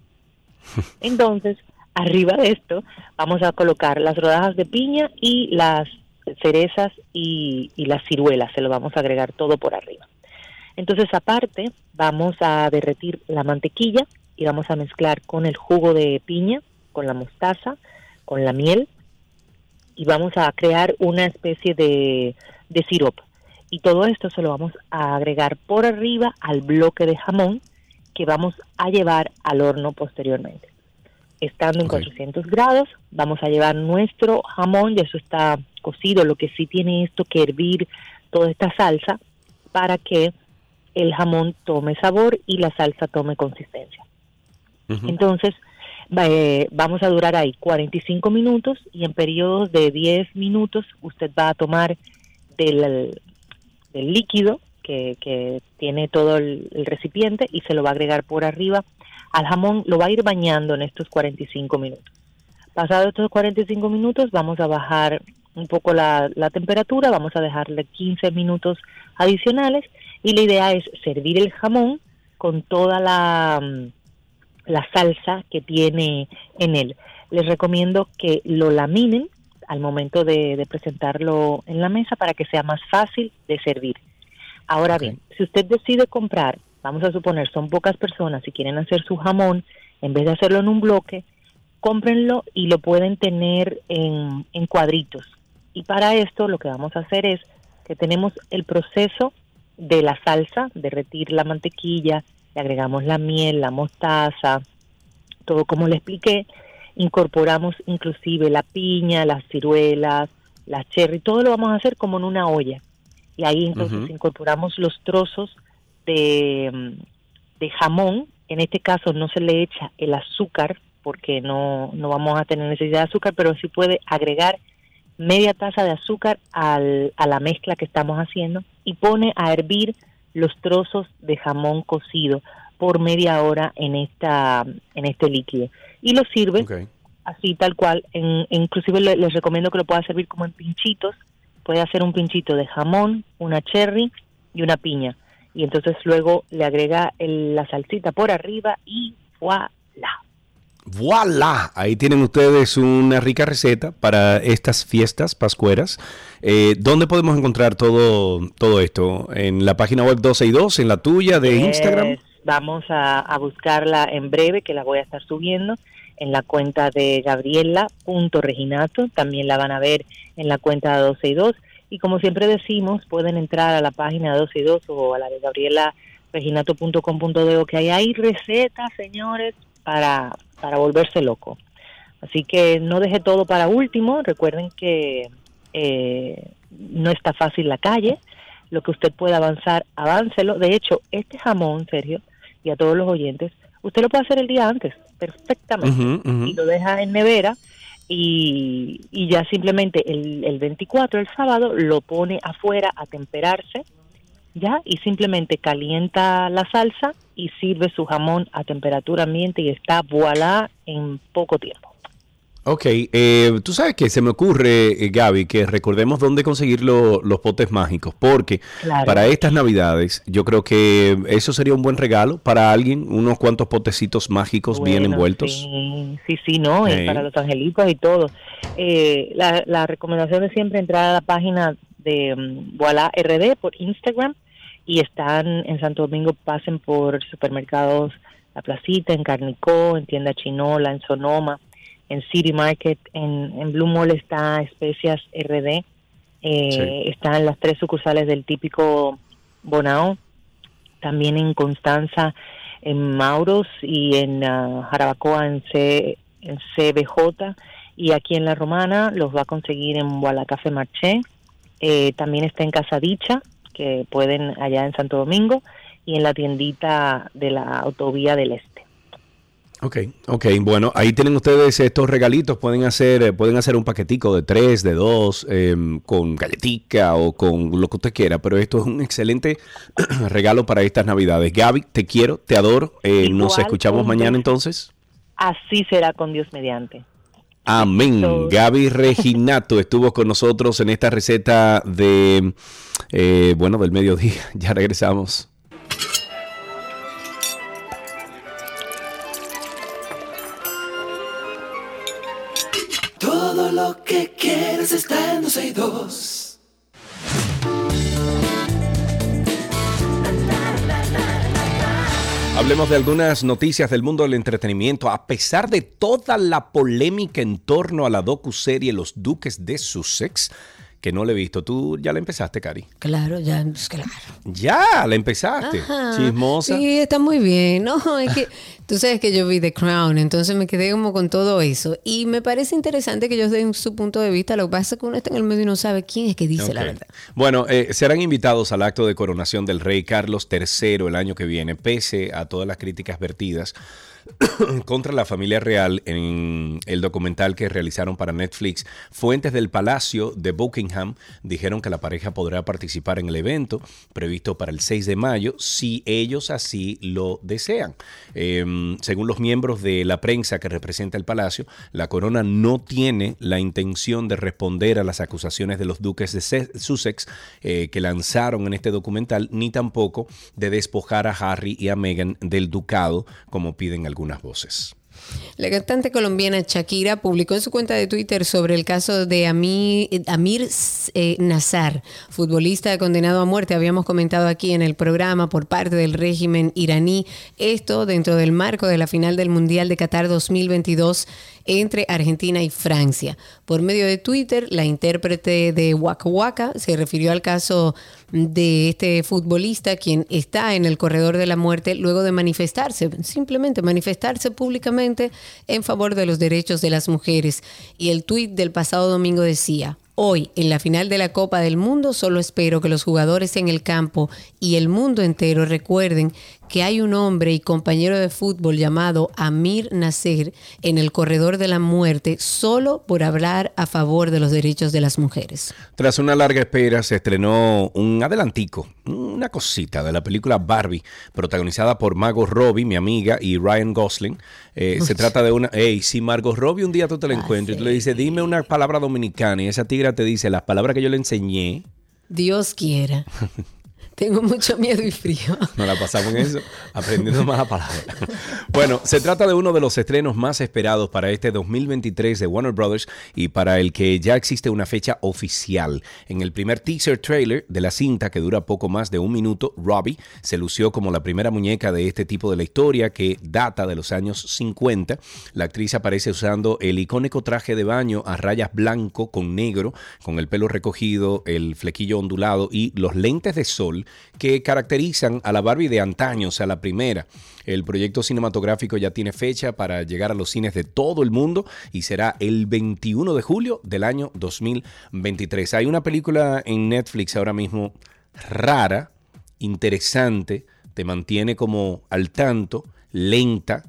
Entonces, arriba de esto vamos a colocar las rodajas de piña y las cerezas y, y las ciruelas, se lo vamos a agregar todo por arriba. Entonces, aparte, vamos a derretir la mantequilla y vamos a mezclar con el jugo de piña, con la mostaza, con la miel y vamos a crear una especie de, de sirope. Y todo esto se lo vamos a agregar por arriba al bloque de jamón que vamos a llevar al horno posteriormente. Estando en Ok. 400 grados, vamos a llevar nuestro jamón, ya eso está cocido, lo que sí tiene esto que hervir toda esta salsa para que el jamón tome sabor y la salsa tome consistencia. Entonces, eh, vamos a durar ahí 45 minutos y en periodos de 10 minutos usted va a tomar del, líquido que, tiene todo el, recipiente y se lo va a agregar por arriba al jamón, lo va a ir bañando en estos 45 minutos. Pasados estos 45 minutos vamos a bajar un poco la, la temperatura, vamos a dejarle 15 minutos adicionales y la idea es servir el jamón con toda la, mm, la salsa que tiene en él. Les recomiendo que lo laminen al momento de, de presentarlo en la mesa para que sea más fácil de servir. Ahora bien, si usted decide comprar, vamos a suponer, son pocas personas y quieren hacer su jamón, en vez de hacerlo en un bloque, cómprenlo y lo pueden tener en, en cuadritos. Y para esto lo que vamos a hacer es que tenemos el proceso de la salsa, derretir la mantequilla, le agregamos la miel, la mostaza, todo como le expliqué, incorporamos inclusive la piña, las ciruelas, las cherry, todo lo vamos a hacer como en una olla. Y ahí entonces incorporamos los trozos de, de jamón, en este caso no se le echa el azúcar porque no, no vamos a tener necesidad de azúcar, pero sí puede agregar media taza de azúcar al, a la mezcla que estamos haciendo y pone a hervir los trozos de jamón cocido por media hora en esta en este líquido. Y lo sirve así tal cual. En, inclusive le- les recomiendo que lo pueda servir como en pinchitos. Puede hacer un pinchito de jamón una cherry y una piña. Y entonces luego le agrega el- la salsita por arriba y voilà ¡Voilá! Ahí tienen ustedes una rica receta para estas fiestas pascueras. Eh, ¿Dónde podemos encontrar todo, todo esto? ¿En la página web 12 y 2? ¿En la tuya de Instagram? Es- vamos a, a buscarla en breve, que la voy a estar subiendo en la cuenta de gabriela.reginato. También la van a ver en la cuenta de 12 y 2. Y como siempre decimos, pueden entrar a la página de 12 y 2 o a la de gabrielareginato.com.de que ahí hay recetas, señores, para, para volverse loco. Así que no deje todo para último. Recuerden que eh, no está fácil la calle. Lo que usted pueda avanzar, aváncelo. De hecho, este jamón, Sergio, y a todos los oyentes, usted lo puede hacer el día antes, perfectamente. Y lo deja en nevera y, y ya simplemente el, el 24, el sábado, lo pone afuera a temperarse, ya, y simplemente calienta la salsa y sirve su jamón a temperatura ambiente y está voilà en poco tiempo. Ok, eh, tú sabes que se me ocurre, eh, Gaby, que recordemos dónde conseguir lo- los potes mágicos, porque Claro. para estas navidades yo creo que eso sería un buen regalo para alguien, unos cuantos potecitos mágicos bien envueltos. Sí, sí, sí, no, Sí. para los angelitos y todo. Eh, la, la recomendación es siempre entrar a la página de mm, Voilà RD por Instagram y están en Santo Domingo, pasen por supermercados La Placita, en Carnicó, en Tienda Chinola, en Sonoma en City Market, en, en Blue Mall está Especias RD, eh, están las tres sucursales del típico Bonao, también en Constanza, en Mauros y en ah, Jarabacoa en, C, en CBJ y aquí en La Romana los va a conseguir en Gualacafe Marché, eh, también está en Casa Dicha, que pueden allá en Santo Domingo y en la tiendita de la autovía del Este. Ok, ok, bueno, ahí tienen ustedes estos regalitos, pueden hacer, eh, pueden hacer un paquetico de tres, de dos, em, con galletica o con lo que usted quiera, pero esto es un excelente regalo para estas navidades. Gaby, te quiero, te adoro, eh, nos escuchamos mañana entonces. Así será con Dios mediante. Amén. Gaby Reginato estuvo con nosotros en esta receta de, eh, bueno, del mediodía. Ya regresamos. Todo lo que quieres está en 12 y 2. Hablemos de algunas noticias del mundo del entretenimiento. A pesar de toda la polémica en torno a la docuserie Los Duques de Sussex, que no la he visto, tú ya la empezaste, Cari. Claro, ya, pues, claro. Ya, la empezaste. Ajá. Chismosa. Sí, está muy bien. No, es que tú sabes que yo vi The Crown, entonces me quedé como con todo eso. Y me parece interesante que ellos den su punto de vista. Lo que pasa es que uno está en el medio y no sabe quién es que dice la verdad. Bueno, eh, serán invitados al acto de coronación del rey Carlos III el año que viene, pese a todas las críticas vertidas contra la familia real en el documental que realizaron para Netflix. Fuentes del Palacio de Buckingham dijeron que la pareja podrá participar en el evento previsto para el 6 de mayo si ellos así lo desean. Eh, según los miembros de la prensa que representa el palacio, la corona no tiene la intención de responder a las acusaciones de los duques de Se- Sussex eh, que lanzaron en este documental, ni tampoco de despojar a Harry y a Meghan del ducado, como piden algunas voces. La cantante colombiana Shakira publicó en su cuenta de Twitter sobre el caso de Ami- Amir eh, Nazar, futbolista condenado a muerte. Habíamos comentado aquí en el programa por parte del régimen iraní. Esto dentro del marco de la final del Mundial de Qatar 2022 entre Argentina y Francia. Por medio de Twitter, la intérprete de Waka Waka se refirió al caso de este futbolista quien está en el corredor de la muerte luego de manifestarse, simplemente manifestarse públicamente en favor de los derechos de las mujeres. Y el tuit del pasado domingo decía, Hoy, en la final de la Copa del Mundo, solo espero que los jugadores en el campo y el mundo entero recuerden que hay un hombre y compañero de fútbol llamado Amir Nasser en el corredor de la muerte solo por hablar a favor de los derechos de las mujeres. Tras una larga espera, se estrenó un adelantico, una cosita de la película Barbie, protagonizada por Margot Robbie, mi amiga, y Ryan Gosling. Eh, se trata de una... Hey, si Margot Robbie un día tú te la Ah, encuentras y tú le dices, dime una palabra dominicana, y esa tigra te dice las palabras que yo le enseñé, Dios quiera. Tengo mucho miedo y frío. Nos la pasamos en eso, aprendiendo más la palabra. Bueno, se trata de uno de los estrenos más esperados para este 2023 de Warner Brothers y para el que ya existe una fecha oficial. En el primer teaser trailer de la cinta, que dura poco más de un minuto, Robbie se lució como la primera muñeca de este tipo de la historia que data de los años 50. La actriz aparece usando el icónico traje de baño a rayas blanco con negro, con el pelo recogido, el flequillo ondulado y los lentes de sol que caracterizan a la Barbie de antaño, o sea, la primera. El proyecto cinematográfico ya tiene fecha para llegar a los cines de todo el mundo y será el 21 de julio del año 2023. Hay una película en Netflix ahora mismo rara, interesante, te mantiene como al tanto, lenta,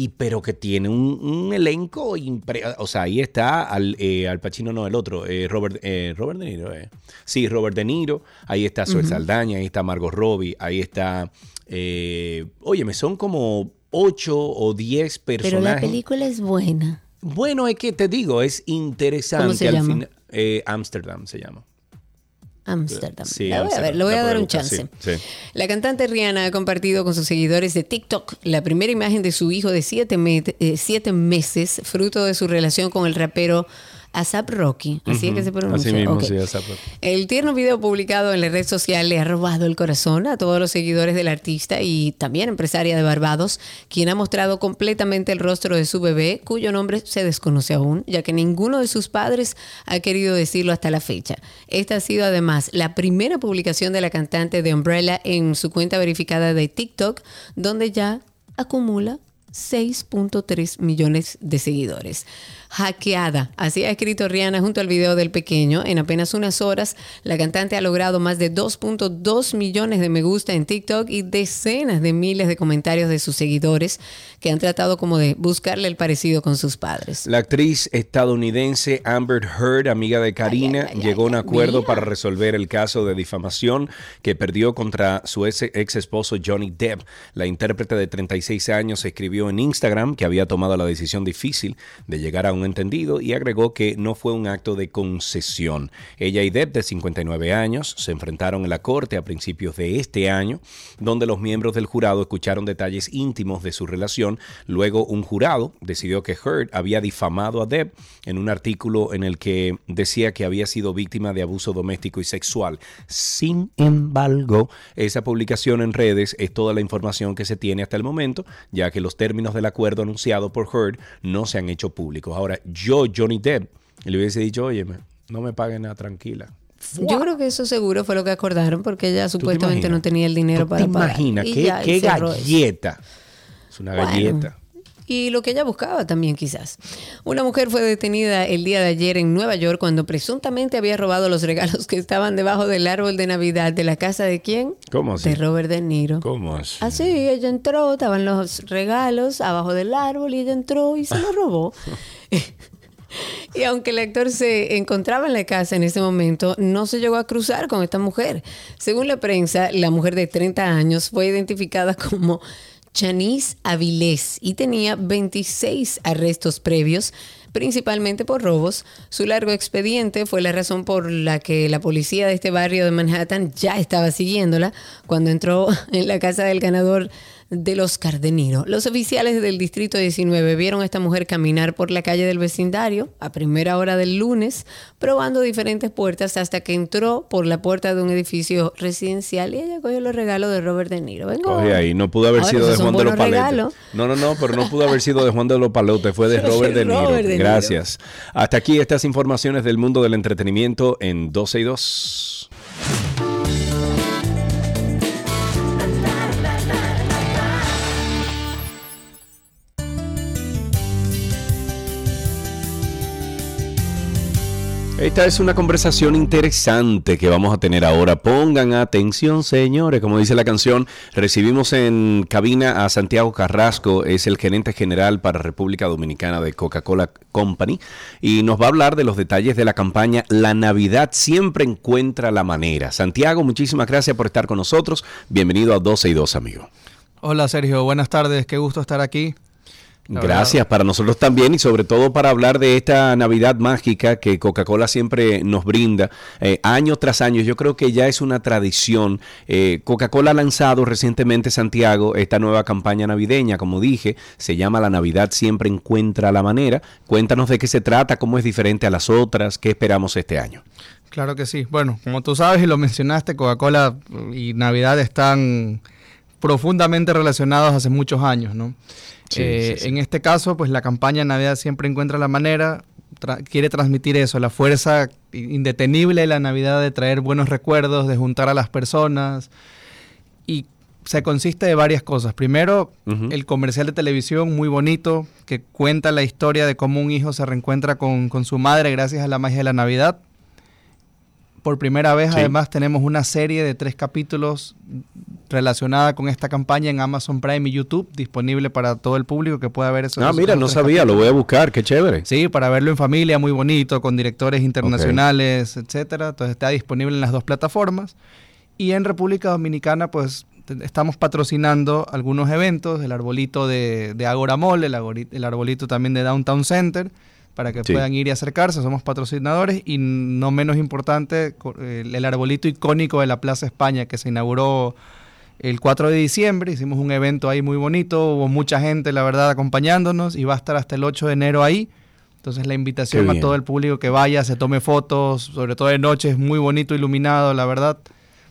y pero que tiene un, un elenco impre- o sea ahí está al, eh, al Pacino no el otro eh, Robert eh, Robert De Niro eh. sí Robert De Niro ahí está Zoe Saldaña ahí está Margot Robbie ahí está eh, óyeme son como ocho o diez Pero la personajes película es buena. bueno es que te digo es interesante ¿Cómo se al llama? eh, Amsterdam se llama Amsterdam. Sí, la voy a Amsterdam. ver, le voy La a dar un buscar, chance. sí, sí. La cantante Rihanna ha compartido con sus seguidores de TikTok la primera imagen de su hijo de siete, me- siete meses, fruto de su relación con el rapero ASAP Rocky, así es que se pronuncia. Así mismo, sí, ASAP Rocky. El tierno video publicado en la red social le ha robado el corazón a todos los seguidores del artista y también empresaria de Barbados, quien ha mostrado completamente el rostro de su bebé, cuyo nombre se desconoce aún, ya que ninguno de sus padres ha querido decirlo hasta la fecha. Esta ha sido además la primera publicación de la cantante de Umbrella en su cuenta verificada de TikTok, donde ya acumula 6.3 millones de seguidores. Hackeada, así ha escrito Rihanna junto al video del pequeño. En apenas unas horas, la cantante ha logrado más de 2.2 millones de me gusta en TikTok y decenas de miles de comentarios de sus seguidores que han tratado como de buscarle el parecido con sus padres. La actriz estadounidense Amber Heard, amiga de Karina, Ay, ay, ay, llegó a un acuerdo mira. para resolver el caso de difamación que perdió contra su ex esposo Johnny Depp. La intérprete de 36 años escribió en Instagram que había tomado la decisión difícil de llegar a un entendido y agregó que no fue un acto de concesión. Ella y Depp, de 59 años, se enfrentaron en la corte a principios de este año, donde los miembros del jurado escucharon detalles íntimos de su relación. Luego, un jurado decidió que Heard había difamado a Depp en un artículo en el que decía que había sido víctima de abuso doméstico y sexual. Sin embargo, esa publicación en redes es toda la información que se tiene hasta el momento, ya que los términos del acuerdo anunciado por Heard no se han hecho públicos. Ahora, yo, Johnny Depp, le hubiese dicho, oye, no me paguen nada, tranquila. Yo creo que eso seguro fue lo que acordaron porque ella ¿Tú te supuestamente no tenía el dinero ¿Tú para te pagar. imaginas? Y ¿Qué, galleta? Es una Bueno, galleta. Y lo que ella buscaba también quizás. Una mujer fue detenida el día de ayer en Nueva York cuando presuntamente había robado los regalos que estaban debajo del árbol de Navidad de la casa de quién? ¿Cómo así? De Robert De Niro. ¿Cómo así? Así, ella entró, estaban los regalos abajo del árbol y ella entró y se los robó. Y aunque el actor se encontraba en la casa en ese momento, no se llegó a cruzar con esta mujer. Según la prensa, la mujer de 30 años fue identificada como Chanice Avilés y tenía 26 arrestos previos, principalmente por robos. Su largo expediente fue la razón por la que la policía de este barrio de Manhattan ya estaba siguiéndola cuando entró en la casa del ganador de Niro. Los oficiales del Distrito 19 vieron a esta mujer caminar por la calle del vecindario a primera hora del lunes, probando diferentes puertas hasta que entró por la puerta de un edificio residencial y ella cogió los regalos de Robert De Niro. Vengo. Ahí, no pudo haber sido de Juan de los Paletes. No, no, no, pero no pudo haber sido de Juan de los Palotes, fue de Robert De Niro. Robert De Niro. Gracias. Hasta aquí estas informaciones del mundo del entretenimiento en 12 y 2. Esta es una conversación interesante que vamos a tener ahora. Pongan atención, señores. Como dice la canción, recibimos en cabina a Santiago Carrasco, es el gerente general para República Dominicana de Coca-Cola Company, y nos va a hablar de los detalles de la campaña La Navidad siempre encuentra la manera. Santiago, muchísimas gracias por estar con nosotros. Bienvenido a 12 y 2, amigo. Hola Sergio, buenas tardes, qué gusto estar aquí. Gracias para nosotros también y sobre todo para hablar de esta Navidad mágica que Coca-Cola siempre nos brinda eh, año tras año. Yo creo que ya es una tradición. Eh, Coca-Cola ha lanzado recientemente Santiago esta nueva campaña navideña, como dije, se llama La Navidad siempre encuentra la manera. Cuéntanos de qué se trata, cómo es diferente a las otras, qué esperamos este año. Claro que sí. Bueno, como tú sabes y lo mencionaste, Coca-Cola y Navidad están profundamente relacionados hace muchos años, ¿no? Sí, Eh, sí, sí. En este caso, pues la campaña Navidad siempre encuentra la manera, tra- quiere transmitir eso, la fuerza indetenible de la Navidad de traer buenos recuerdos, de juntar a las personas y se consiste de varias cosas. Primero, el comercial de televisión muy bonito que cuenta la historia de cómo un hijo se reencuentra con, con su madre gracias a la magia de la Navidad. Por primera vez, además, tenemos una serie de tres capítulos relacionada con esta campaña en Amazon Prime y YouTube, disponible para todo el público que pueda ver eso. Ah, mira, no sabía, lo voy a buscar, qué chévere. Sí, para verlo en familia, muy bonito, con directores internacionales, etcétera. Entonces está disponible en las dos plataformas. Y en República Dominicana, pues estamos patrocinando algunos eventos, el arbolito de, de Agora Mall, el, agori- el arbolito también de Downtown Center, para que Sí. puedan ir y acercarse, somos patrocinadores. Y no menos importante, el arbolito icónico de la Plaza España, que se inauguró el 4 de diciembre. Hicimos un evento ahí muy bonito, hubo mucha gente, la verdad, acompañándonos y va a estar hasta el 8 de enero ahí Entonces la invitación a todo el público que vaya, se tome fotos, sobre todo de noche, es muy bonito, iluminado, la verdad.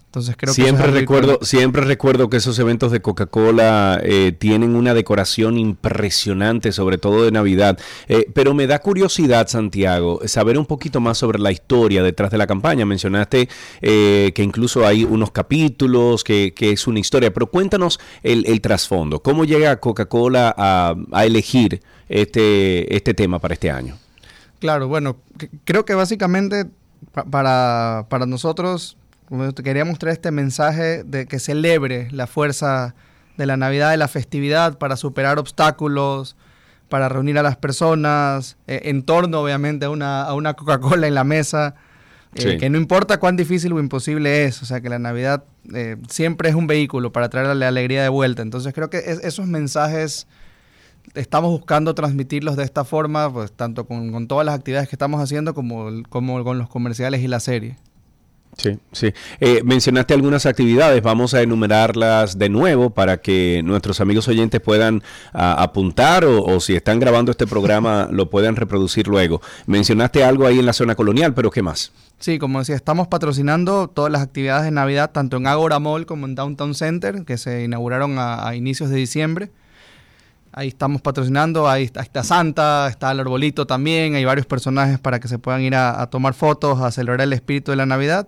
Entonces creo siempre que recuerdo, siempre recuerdo que esos eventos de Coca-Cola eh, tienen una decoración impresionante, sobre todo de Navidad. Eh, pero me da curiosidad, Santiago, saber un poquito más sobre la historia detrás de la campaña. Mencionaste eh, que incluso hay unos capítulos, que, es una historia, pero cuéntanos el, trasfondo. ¿Cómo llega Coca-Cola a, a elegir este, este tema para este año? Claro, bueno, creo que básicamente para, para nosotros quería mostrar este mensaje de que celebre la fuerza de la Navidad, de la festividad, para superar obstáculos, para reunir a las personas, eh, en torno obviamente a una, a una Coca-Cola en la mesa, eh, que no importa cuán difícil o imposible es, o sea que la Navidad eh, siempre es un vehículo para traerle la alegría de vuelta. Entonces creo que esos mensajes estamos buscando transmitirlos de esta forma, pues tanto con, con todas las actividades que estamos haciendo como, como con los comerciales y la serie. Sí, sí. Eh, mencionaste algunas actividades, vamos a enumerarlas de nuevo para que nuestros amigos oyentes puedan apuntar o, si están grabando este programa lo puedan reproducir luego. Mencionaste algo ahí en la zona colonial, pero ¿qué más? Sí, como decía, estamos patrocinando todas las actividades de Navidad, tanto en Agora Mall como en Downtown Center, que se inauguraron a, inicios de diciembre. Ahí estamos patrocinando, ahí está, Santa, está el arbolito también, hay varios personajes para que se puedan ir a, a tomar fotos, a celebrar el espíritu de la Navidad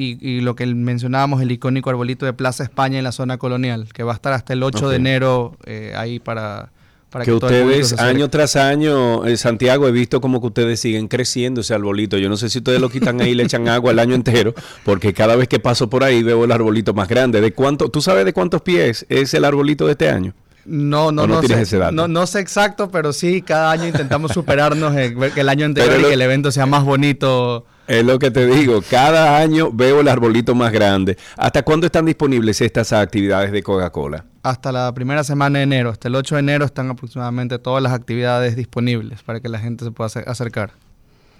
y, lo que mencionábamos, el icónico arbolito de Plaza España en la zona colonial, que va a estar hasta el 8 de enero eh, ahí para, para que, ustedes año tras año, en Santiago, he visto como que ustedes siguen creciendo ese arbolito. Yo no sé si ustedes lo quitan ahí y le echan agua el año entero, porque cada vez que paso por ahí veo el arbolito más grande. ¿De cuánto? ¿Tú sabes de cuántos pies es el arbolito de este año? No, no, no, sé, no, sé exacto, pero sí, cada año intentamos superarnos, eh, que el año entero y que el evento sea más bonito. Es lo que te digo, cada año veo el arbolito más grande. ¿Hasta cuándo están disponibles estas actividades de Coca-Cola? Hasta la primera semana de enero, hasta el 8 de enero están aproximadamente todas las actividades disponibles para que la gente se pueda acercar.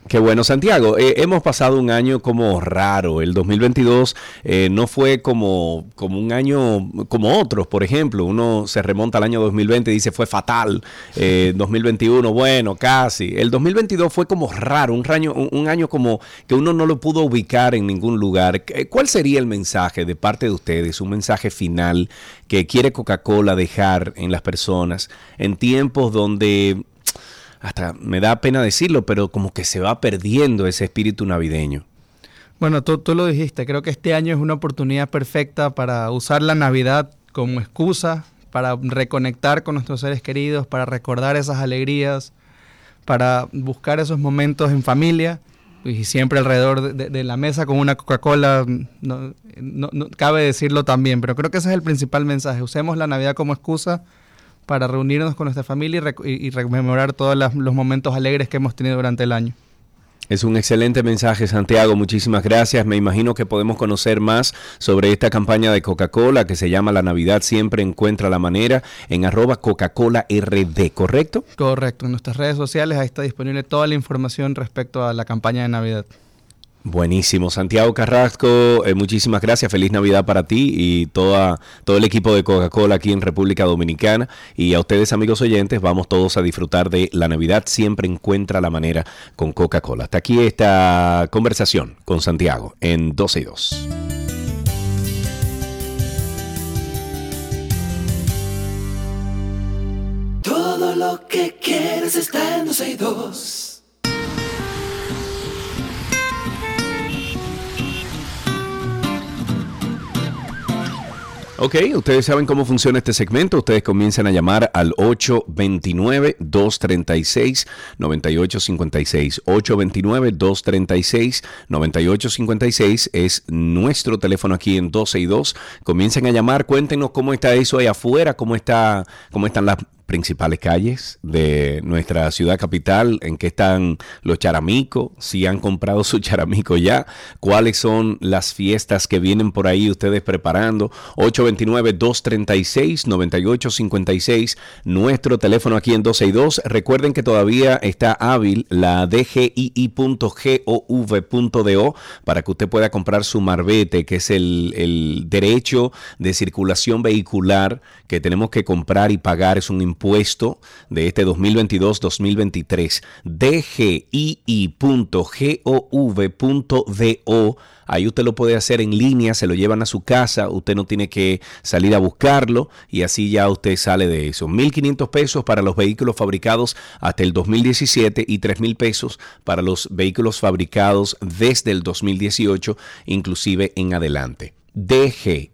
Qué bueno, Santiago. Eh, hemos pasado un año como raro. El 2022 eh, no fue como, como un año como otros, por ejemplo. Uno se remonta al año 2020 y dice fue fatal. 2021, eh, bueno, casi. El 2022 fue como raro, un año, un año como que uno no lo pudo ubicar en ningún lugar. ¿Cuál sería el mensaje de parte de ustedes, un mensaje final que quiere Coca-Cola dejar en las personas en tiempos donde hasta me da pena decirlo, pero como que se va perdiendo ese espíritu navideño. Bueno, tú, tú lo dijiste, creo que este año es una oportunidad perfecta para usar la Navidad como excusa, para reconectar con nuestros seres queridos, para recordar esas alegrías, para buscar esos momentos en familia y siempre alrededor de, la mesa con una Coca-Cola, no, cabe decirlo también, pero creo que ese es el principal mensaje. Usemos la Navidad como excusa para reunirnos con nuestra familia y, rememorar todos los momentos alegres que hemos tenido durante el año. Es un excelente mensaje, Santiago. Muchísimas gracias. Me imagino que podemos conocer más sobre esta campaña de Coca-Cola que se llama La Navidad siempre encuentra la manera en arroba Coca-Cola RD, ¿correcto? Correcto. En nuestras redes sociales ahí está disponible toda la información respecto a la campaña de Navidad. Buenísimo, Santiago Carrasco, eh, muchísimas gracias, feliz Navidad para ti y toda, todo el equipo de Coca-Cola aquí en República Dominicana y a ustedes amigos oyentes, vamos todos a disfrutar de la Navidad, siempre encuentra la manera con Coca-Cola. Hasta aquí esta conversación con Santiago en 12 y 2. Todo lo que quieres está en 12 y 2. Ok, ustedes saben cómo funciona este segmento. Ustedes comienzan a llamar al 829-236-9856. 829-236-9856 es nuestro teléfono aquí en 12 y 2. Comiencen a llamar, cuéntenos cómo está eso ahí afuera, cómo, está, cómo están las principales calles de nuestra ciudad capital, en qué están los charamicos, si han comprado su charamico ya, cuáles son las fiestas que vienen por ahí ustedes preparando. 829-236-9856, nuestro teléfono aquí en 262. Recuerden que todavía está hábil la dgii.gov.do para que usted pueda comprar su marbete, que es el, el derecho de circulación vehicular que tenemos que comprar y pagar, es un impuesto impuesto de este 2022-2023. dgii.gov.do. Ahí usted lo puede hacer en línea, se lo llevan a su casa, usted no tiene que salir a buscarlo y así ya usted sale de eso. 1.500 pesos para los vehículos fabricados hasta el 2017 y 3.000 pesos para los vehículos fabricados desde el 2018, inclusive en adelante dgii.gov.do.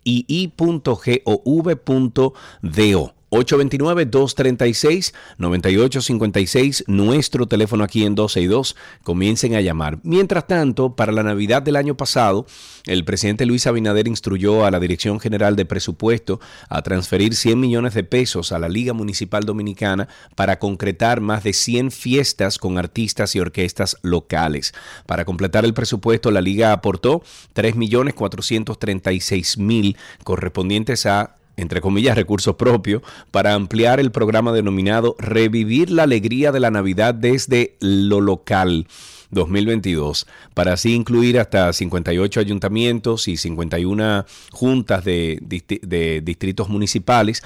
829-236-9856, nuestro teléfono aquí en 262. Comiencen a llamar. Mientras tanto, para la Navidad del año pasado, el presidente Luis Abinader instruyó a la Dirección General de Presupuesto a transferir 100 millones de pesos a la Liga Municipal Dominicana para concretar más de 100 fiestas con artistas y orquestas locales. Para completar el presupuesto, la Liga aportó 3.436.000 correspondientes a entre comillas, recursos propios para ampliar el programa denominado Revivir la Alegría de la Navidad desde lo local. 2022, para así incluir hasta 58 ayuntamientos y 51 juntas de, de distritos municipales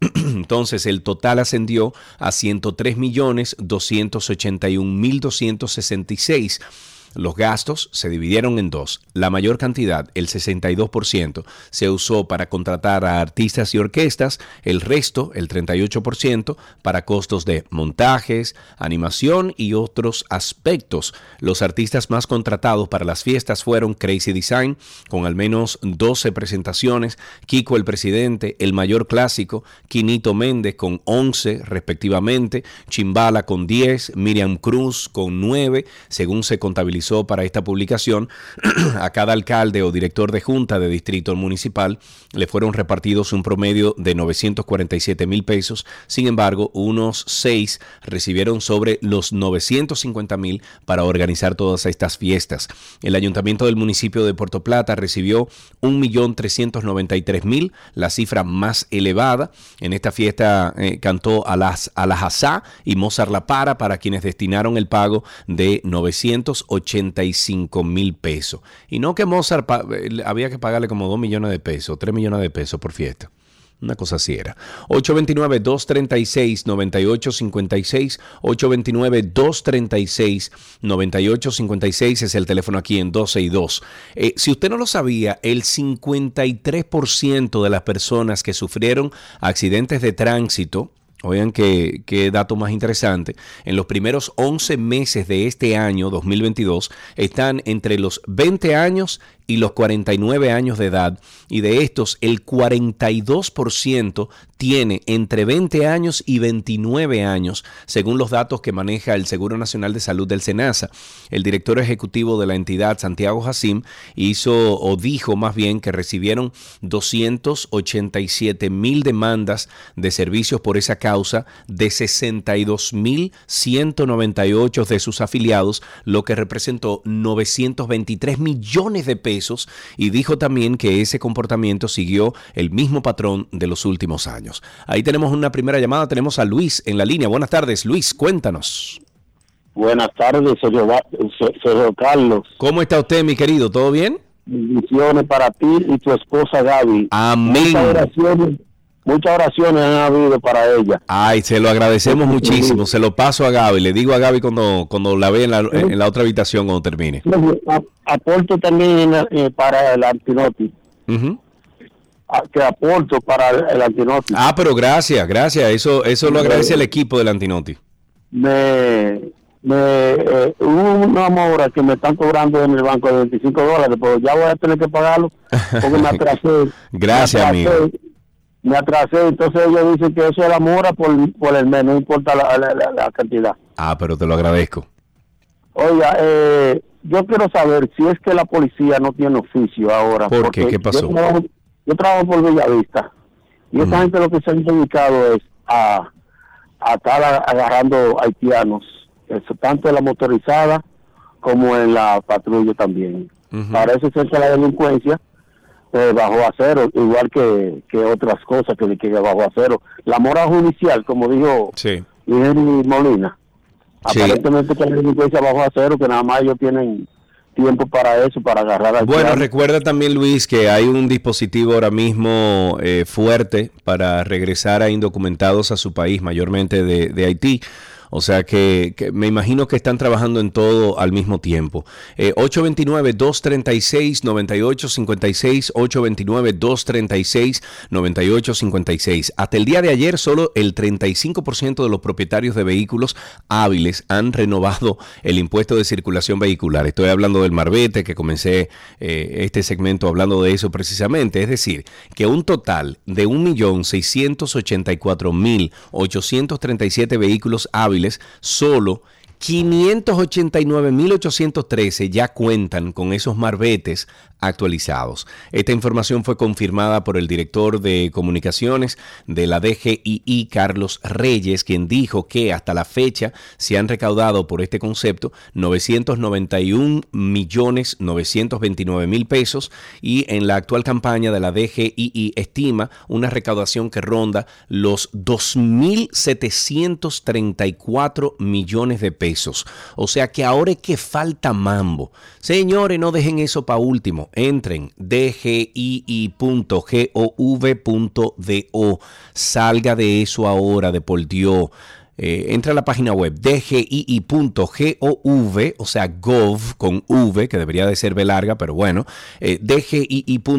entonces el total ascendió a 103 millones 281 mil 266 los gastos se dividieron en dos. La mayor cantidad, el 62%, se usó para contratar a artistas y orquestas, el resto, el 38%, para costos de montajes, animación y otros aspectos. Los artistas más contratados para las fiestas fueron Crazy Design, con al menos 12 presentaciones, Kiko el Presidente, El Mayor Clásico, Quinito Méndez con 11 respectivamente, Chimbala con 10, Miriam Cruz con 9, según se contabilizó para esta publicación, a cada alcalde o director de junta de distrito municipal le fueron repartidos un promedio de 947 mil pesos. Sin embargo, unos seis recibieron sobre los 950 mil para organizar todas estas fiestas. El ayuntamiento del municipio de Puerto Plata recibió 1.393.000, la cifra más elevada. En esta fiesta eh, cantó a las a la y Mozart La Para para quienes destinaron el pago de 980 85 mil pesos. Y no que Mozart eh, había que pagarle como 2 millones de pesos, 3 millones de pesos por fiesta. Una cosa así era. 829-236-9856. 829-236-9856 es el teléfono aquí en 12 y 2. Eh, si usted no lo sabía, el 53% de las personas que sufrieron accidentes de tránsito Oigan qué, qué, dato más interesante. En los primeros 11 meses de este año 2022 están entre los 20 años y los 49 años de edad y de estos el 42% tiene entre 20 años y 29 años, según los datos que maneja el Seguro Nacional de Salud del SENASA. El director ejecutivo de la entidad, Santiago Jacim, hizo o dijo más bien que recibieron 287 mil demandas de servicios por esa causa de 62 mil 198 de sus afiliados, lo que representó 923 millones de pesos y dijo también que ese comportamiento siguió el mismo patrón de los últimos años. Ahí tenemos una primera llamada, tenemos a Luis en la línea. Buenas tardes, Luis, cuéntanos. Buenas tardes, soy Carlos. ¿Cómo está usted, mi querido? ¿Todo bien? Bendiciones para ti y tu esposa Gaby. Amén muchas oraciones han habido para ella. Ay, se lo agradecemos muchísimo. Se lo paso a Gaby. Le digo a Gaby cuando, cuando la ve en la, en la otra habitación cuando termine. Aporto también eh, para el antinoti. que aporto para el antinoti. Ah, pero gracias, gracias. Eso, eso lo agradece el equipo del antinoti. Me, me eh, hubo una mora que me están cobrando en el banco de 25 dólares, pero ya voy a tener que pagarlo porque me atrasé. gracias, amigo me atrasé, entonces ellos dicen que eso es la mora por, por el mes, no importa la, cantidad. Ah, pero te lo agradezco. Oiga, eh, yo quiero saber si es que la policía no tiene oficio ahora. ¿Por qué? ¿Qué pasó? Yo trabajo, por Bellavista y esta gente lo que se han dedicado es a, a estar agarrando haitianos, eso, tanto en la motorizada como en la patrulla también. Parece ser que la delincuencia eh, bajo acero, igual que, que otras cosas que le queda bajo acero. La mora judicial, como dijo sí. Molina, aparentemente que la delincuencia bajo acero, que nada más ellos tienen tiempo para eso, para agarrar al Bueno, recuerda también, Luis, que hay un dispositivo ahora mismo eh, fuerte para regresar a indocumentados a su país, mayormente de, de Haití. O sea que, me imagino que están trabajando en todo al mismo tiempo. Eh, 829-236-9856, 829-236-9856. Hasta el día de ayer, solo el 35% de los propietarios de vehículos hábiles han renovado el impuesto de circulación vehicular. Estoy hablando del Marbete, que comencé eh, este segmento hablando de eso precisamente. Es decir, que un total de 1.684.837 vehículos hábiles, solo 589.813 ya cuentan con esos marbetes actualizados. Esta información fue confirmada por el director de comunicaciones de la DGII, Carlos Reyes, quien dijo que hasta la fecha se han recaudado por este concepto 991 millones 929 mil pesos y en la actual campaña de la DGII estima una recaudación que ronda los 2.734 millones de pesos. O sea que ahora es que falta mambo. Señores, no dejen eso para último. Entren dgii.gov.do. Salga de eso ahora, de por Dios. Eh, entra a la página web dgii.gov, o sea, gov con V, que debería de ser B larga, pero bueno, eh, dgii.gov.do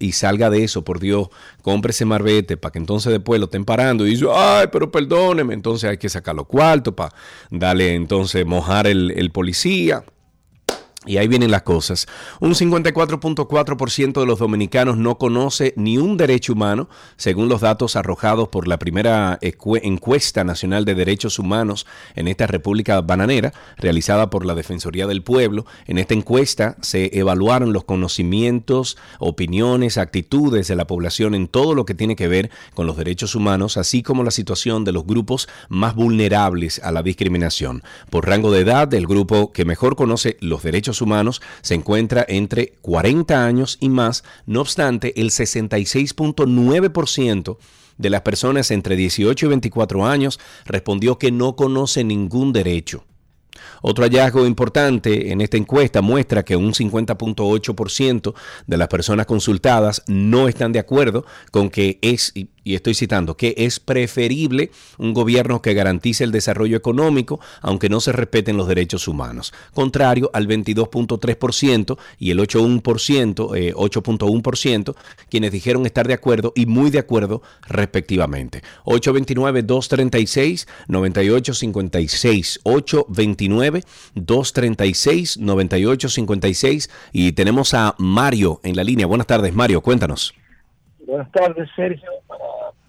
y salga de eso, por Dios, cómprese marbete para que entonces después lo estén parando y dice, ay, pero perdóneme, entonces hay que sacar los cuartos para darle entonces mojar el, el policía. Y ahí vienen las cosas. Un 54.4% de los dominicanos no conoce ni un derecho humano, según los datos arrojados por la primera encuesta nacional de derechos humanos en esta República Bananera, realizada por la Defensoría del Pueblo. En esta encuesta se evaluaron los conocimientos, opiniones, actitudes de la población en todo lo que tiene que ver con los derechos humanos, así como la situación de los grupos más vulnerables a la discriminación. Por rango de edad, el grupo que mejor conoce los derechos humanos se encuentra entre 40 años y más. No obstante, el 66.9% de las personas entre 18 y 24 años respondió que no conoce ningún derecho. Otro hallazgo importante en esta encuesta muestra que un 50.8% de las personas consultadas no están de acuerdo con que es, y estoy citando, que es preferible un gobierno que garantice el desarrollo económico aunque no se respeten los derechos humanos, contrario al 22.3% y el 8.1%, eh, 8.1% quienes dijeron estar de acuerdo y muy de acuerdo respectivamente. 829-236-9856, 829-236-9856 y tenemos a Mario en la línea. Buenas tardes, Mario, cuéntanos. Buenas tardes, Sergio.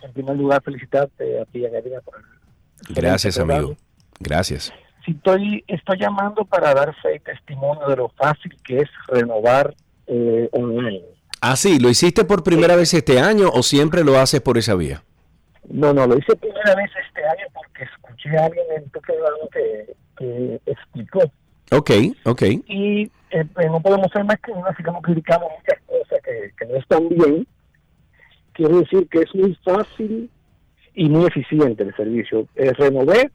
En primer lugar, felicitarte a ti y a Karina por el Gracias, amigo. Gracias. Sí, estoy, estoy llamando para dar fe y testimonio de lo fácil que es renovar eh, online. Ah, sí, ¿lo hiciste por primera vez este año o siempre lo haces por esa vía? No, no, lo hice primera vez este año porque escuché a alguien en tu que, que explicó. Ok, ok. Y eh, pues, no podemos ser más que uno, así como criticamos muchas cosas que, que no están bien. Quiero decir que es muy fácil y muy eficiente el servicio. Eh, renové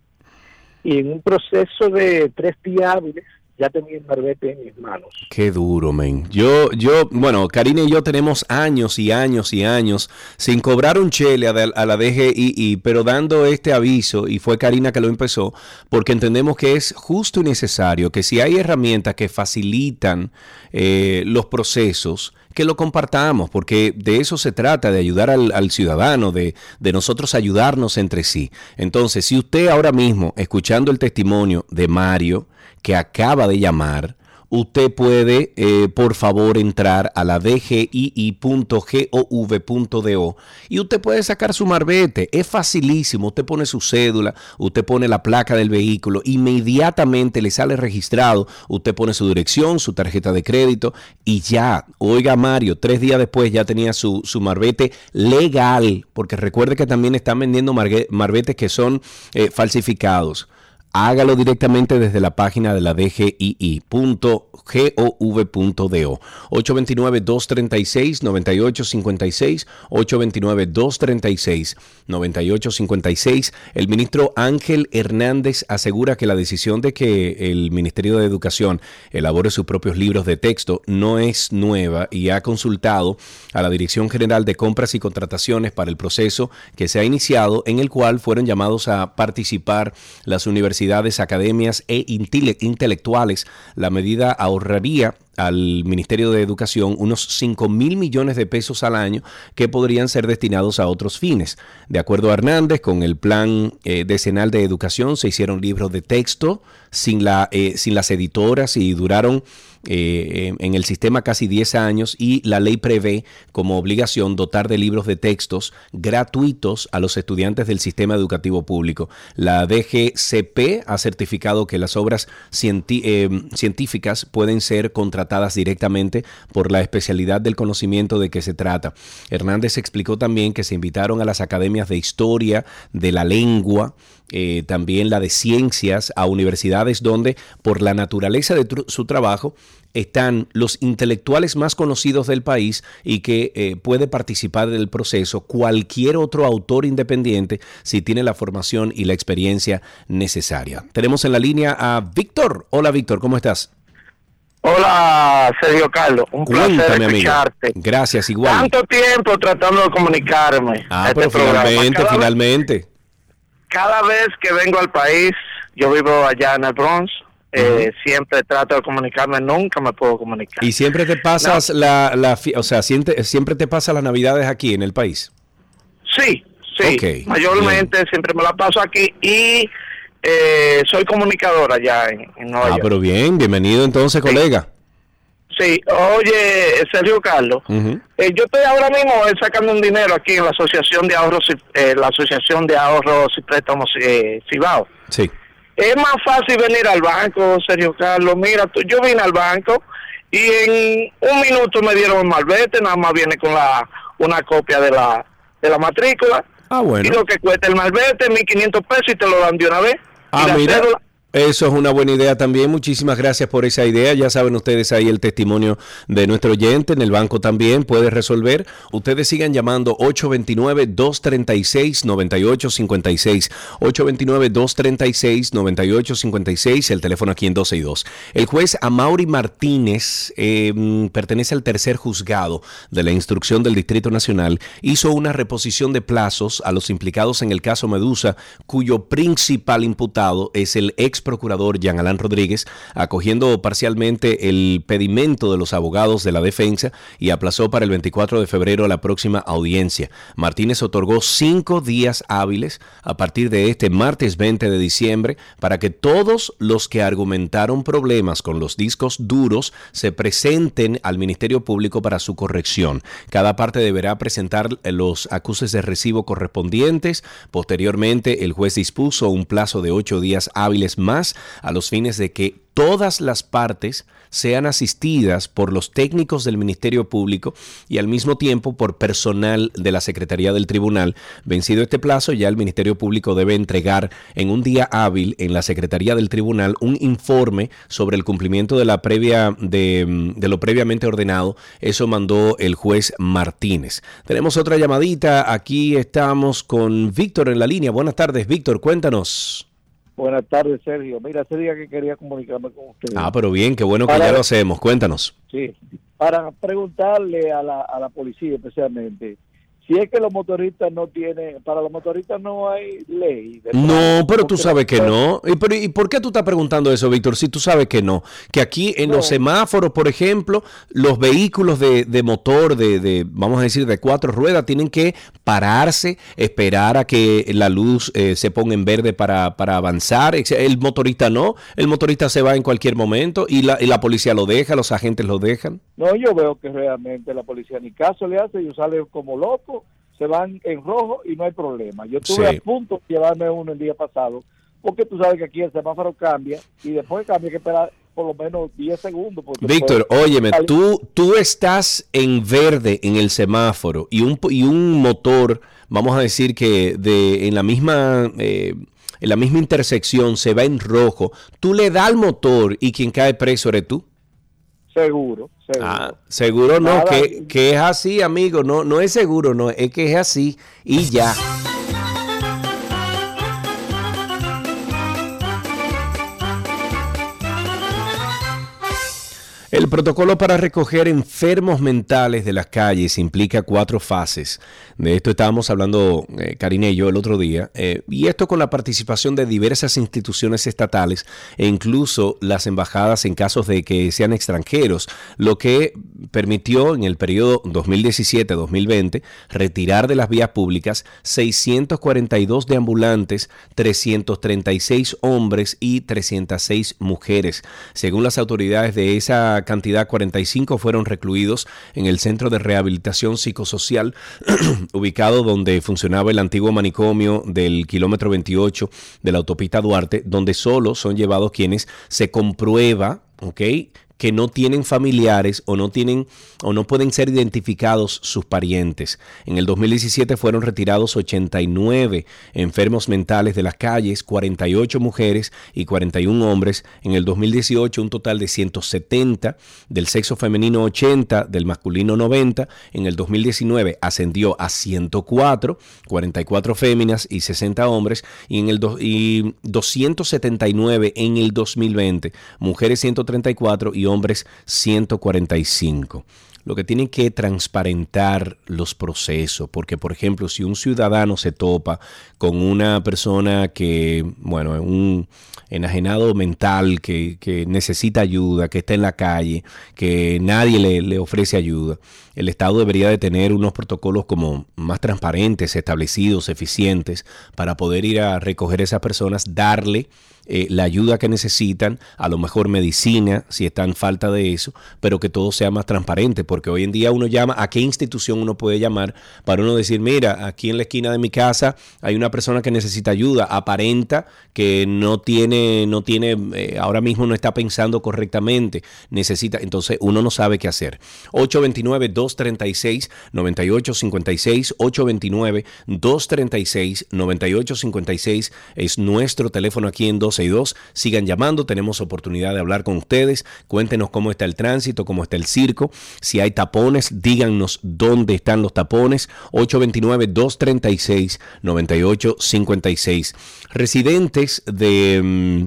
y en un proceso de tres días hábiles ya tenía el marbete en mis manos. Qué duro, men. Yo, yo, bueno, Karina y yo tenemos años y años y años sin cobrar un chele a, a la DGII, pero dando este aviso, y fue Karina que lo empezó, porque entendemos que es justo y necesario que si hay herramientas que facilitan eh, los procesos, que lo compartamos, porque de eso se trata, de ayudar al, al ciudadano, de, de nosotros ayudarnos entre sí. Entonces, si usted ahora mismo, escuchando el testimonio de Mario, que acaba de llamar, usted puede, eh, por favor, entrar a la dgii.gov.do y usted puede sacar su marbete. Es facilísimo. Usted pone su cédula, usted pone la placa del vehículo, inmediatamente le sale registrado. Usted pone su dirección, su tarjeta de crédito y ya. Oiga, Mario, tres días después ya tenía su, su marbete legal, porque recuerde que también están vendiendo marbetes que son eh, falsificados. Hágalo directamente desde la página de la DGII.gov.do. 829-236-9856, 829-236-9856. El ministro Ángel Hernández asegura que la decisión de que el Ministerio de Educación elabore sus propios libros de texto no es nueva y ha consultado a la Dirección General de Compras y Contrataciones para el proceso que se ha iniciado en el cual fueron llamados a participar las universidades, academias e intelectuales. La medida ahorraría al Ministerio de Educación unos 5 mil millones de pesos al año que podrían ser destinados a otros fines. De acuerdo a Hernández, con el plan eh, decenal de educación se hicieron libros de texto sin, la, eh, sin las editoras y duraron eh, en el sistema casi 10 años y la ley prevé como obligación dotar de libros de textos gratuitos a los estudiantes del sistema educativo público. La DGCP ha certificado que las obras científicas pueden ser contratadas directamente por la especialidad del conocimiento de que se trata. Hernández explicó también que se invitaron a las academias de historia, de la lengua, eh, también la de ciencias, a universidades donde, por la naturaleza de su trabajo, están los intelectuales más conocidos del país y que eh, puede participar del proceso cualquier otro autor independiente si tiene la formación y la experiencia necesaria. Tenemos en la línea a Víctor. Hola Víctor, ¿cómo estás? Hola, Sergio Carlos. Un placer escucharte. Gracias, igual. Tanto tiempo tratando de comunicarme. Ah, pero este finalmente, finalmente. Cada vez que vengo al país, yo vivo allá en el Bronx, eh, siempre trato de comunicarme, nunca me puedo comunicar. ¿Y siempre te pasas la, la, o sea, siempre, siempre te pasas las navidades aquí en el país? Sí, sí. Mayormente siempre me la paso aquí y eh, soy comunicadora allá en, Nueva ah, York. pero bien, bienvenido entonces, colega. Sí, oye, Sergio Carlos, eh, yo estoy ahora mismo eh, sacando un dinero aquí en la Asociación de Ahorros, eh, la Asociación de Ahorros y Préstamos eh, Cibao. Sí. Es más fácil venir al banco, Sergio Carlos. Mira, tú, yo vine al banco y en un minuto me dieron el malvete, nada más viene con la una copia de la de la matrícula. Ah, bueno. Y lo que cuesta el malvete, 1.500 pesos y te lo dan de una vez. Ah, mira. Eso es una buena idea también. Muchísimas gracias por esa idea. Ya saben ustedes ahí el testimonio de nuestro oyente. En el banco también puede resolver. Ustedes sigan llamando 829-236-9856. 829-236-9856. El teléfono aquí en 12 y 2. El juez Amaury Martínez em, pertenece al tercer juzgado de la instrucción del Distrito Nacional. Hizo una reposición de plazos a los implicados en el caso Medusa, cuyo principal imputado es el ex procurador Jean Alain Rodríguez, acogiendo parcialmente el pedimento de los abogados de la defensa y aplazó para el 24 de febrero la próxima audiencia. Martínez otorgó cinco días hábiles a partir de este martes 20 de diciembre para que todos los que argumentaron problemas con los discos duros se presenten al Ministerio Público para su corrección. Cada parte deberá presentar los acuses de recibo correspondientes. Posteriormente, el juez dispuso un plazo de ocho días hábiles más a los fines de que todas las partes sean asistidas por los técnicos del Ministerio Público y al mismo tiempo por personal de la Secretaría del Tribunal. Vencido este plazo, ya el Ministerio Público debe entregar en un día hábil en la Secretaría del Tribunal un informe sobre el cumplimiento de la previa de, de lo previamente ordenado. Eso mandó el juez Martínez. Tenemos otra llamadita. Aquí estamos con Víctor en la línea. Buenas tardes, Víctor. Cuéntanos. Buenas tardes, Sergio. Mira, ese día que quería comunicarme con usted. Ah, pero bien, qué bueno que ya lo hacemos. Cuéntanos. Sí, para preguntarle a la, a la policía especialmente, si es que los motoristas no tienen, para los motoristas no hay ley. No, pero tú sabes que no. ¿Y, pero, ¿Y por qué tú estás preguntando eso, Víctor? Si tú sabes que no. Que aquí en los semáforos, por ejemplo, los vehículos de, de motor, de, de, vamos a decir, de cuatro ruedas, tienen que pararse, esperar a que la luz eh, se ponga en verde para, para avanzar. El motorista no. El motorista se va en cualquier momento y la, y la policía lo deja, los agentes lo dejan. No, yo veo que realmente la policía ni caso le hace, ellos salen como locos, se van en rojo y no hay problema. Yo estuve Sí. a punto de llevarme uno el día pasado, porque tú sabes que aquí el semáforo cambia y después cambia hay que esperar por lo menos 10 segundos. Víctor, óyeme, tú, tú estás en verde en el semáforo y un, y un motor, vamos a decir que de, en la misma, eh, en la misma intersección, se va en rojo, tú le das al motor y quien cae preso eres tú. Seguro, seguro. Ah, seguro no, que, que es así, amigo. No, no es seguro, no, es que es así y ya. El protocolo para recoger enfermos mentales de las calles implica cuatro fases. De esto estábamos hablando eh, Karine y yo el otro día. eh, y esto con la participación de diversas instituciones estatales e incluso las embajadas en casos de que sean extranjeros, lo que permitió en el periodo 2017-2020 retirar de las vías públicas 642 de ambulantes, 336 hombres y 306 mujeres. Según las autoridades de esa cantidad, 45 fueron recluidos en el Centro de Rehabilitación Psicosocial, ubicado donde funcionaba el antiguo manicomio del kilómetro 28 de la autopista Duarte, donde solo son llevados quienes se comprueba, ¿ok? Que no tienen familiares o no tienen o no pueden ser identificados sus parientes. En el 2017 fueron retirados 89 enfermos mentales de las calles, 48 mujeres y 41 hombres. En el 2018 un total de 170 del sexo femenino 80, del masculino 90. En el 2019 ascendió a 104, 44 féminas y 60 hombres y en el do- y 279 en el 2020, mujeres 134 y hombres 145 lo que tienen que transparentar los procesos, porque por ejemplo, si un ciudadano se topa con una persona que, bueno, un enajenado mental, que, que necesita ayuda, que está en la calle, que nadie le, le ofrece ayuda, el Estado debería de tener unos protocolos como más transparentes, establecidos, eficientes, para poder ir a recoger a esas personas, darle eh, la ayuda que necesitan, a lo mejor medicina, si está en falta de eso, pero que todo sea más transparente, porque hoy en día uno llama, ¿a qué institución uno puede llamar para uno decir, mira, aquí en la esquina de mi casa hay una persona que necesita ayuda, aparenta que no tiene, no tiene, eh, ahora mismo no está pensando correctamente, necesita, entonces uno no sabe qué hacer. 829-236-9856, 829-236-9856 es nuestro teléfono aquí en 12 y 2. Sigan llamando, tenemos oportunidad de hablar con ustedes. Cuéntenos cómo está el tránsito, cómo está el circo. Si hay tapones, díganos dónde están los tapones. 829-236-9856. Residentes de... mm,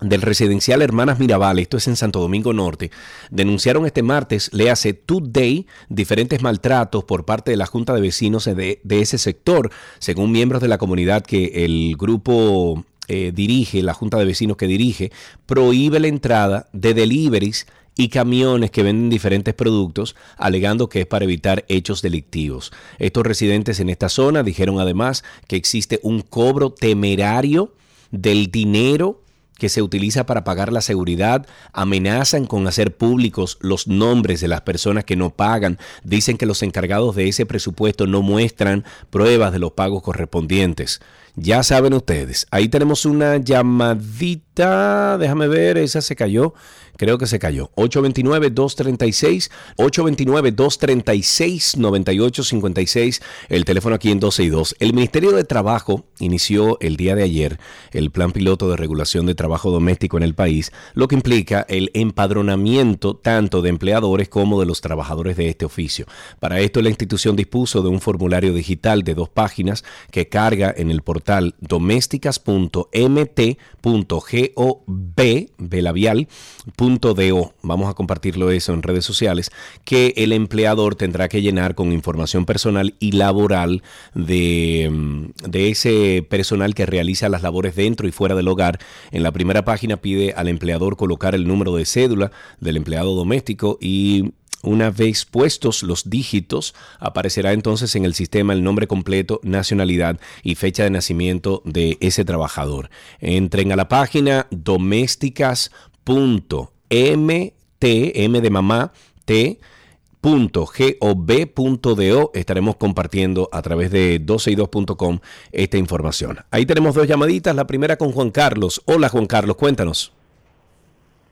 del residencial Hermanas Mirabal, esto es en Santo Domingo Norte, denunciaron este martes, le hace Today, diferentes maltratos por parte de la Junta de Vecinos de ese sector, según miembros de la comunidad que el grupo eh, dirige, la Junta de Vecinos que dirige, prohíbe la entrada de deliveries y camiones que venden diferentes productos, alegando que es para evitar hechos delictivos. Estos residentes en esta zona dijeron además que existe un cobro temerario del dinero que se utiliza para pagar la seguridad, amenazan con hacer públicos los nombres de las personas que no pagan, dicen que los encargados de ese presupuesto no muestran pruebas de los pagos correspondientes. Ya saben ustedes, ahí tenemos una llamadita, déjame ver, esa se cayó, creo que se cayó. 829-236, 829-236-9856, el teléfono aquí en 12 y 2. El Ministerio de Trabajo inició el día de ayer el plan piloto de regulación de trabajo doméstico en el país, lo que implica el empadronamiento tanto de empleadores como de los trabajadores de este oficio. Para esto la institución dispuso de un formulario digital de dos páginas que carga en el portal domésticas.mt.gov, Vamos a compartirlo eso en redes sociales, que el empleador tendrá que llenar con información personal y laboral de, mm, de ese personal que realiza las labores dentro y fuera del hogar. En la primera página pide al empleador colocar el número de cédula del empleado doméstico y una vez puestos los dígitos, aparecerá entonces en el sistema el nombre completo, nacionalidad y fecha de nacimiento de ese trabajador. Entren a la página domésticas.mt, M de mamá, T .gov.do estaremos compartiendo a través de 12y2.com esta información. Ahí tenemos dos llamaditas, la primera con Juan Carlos. Hola Juan Carlos, cuéntanos.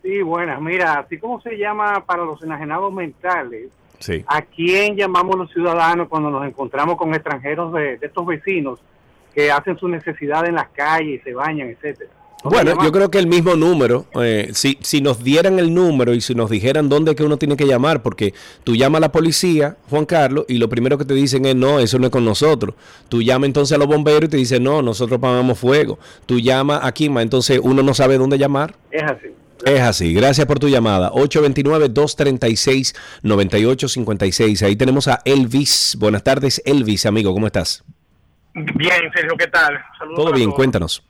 Sí, buenas. Mira, así como se llama para los enajenados mentales, Sí. ¿a quién llamamos los ciudadanos cuando nos encontramos con extranjeros de, de estos vecinos que hacen su necesidad en las calles, se bañan, etcétera. Bueno, yo creo que el mismo número, eh, si, si nos dieran el número y si nos dijeran dónde que uno tiene que llamar, porque tú llamas a la policía, Juan Carlos, y lo primero que te dicen es, no, eso no es con nosotros. Tú llamas entonces a los bomberos y te dicen, no, nosotros pagamos fuego. Tú llamas a Kima, entonces uno no sabe dónde llamar. Es así. Es así. Gracias por tu llamada. 829-236-9856. Ahí tenemos a Elvis. Buenas tardes, Elvis, amigo. ¿Cómo estás? Bien, Sergio, ¿qué tal? Saludos Todo bien, todos. cuéntanos.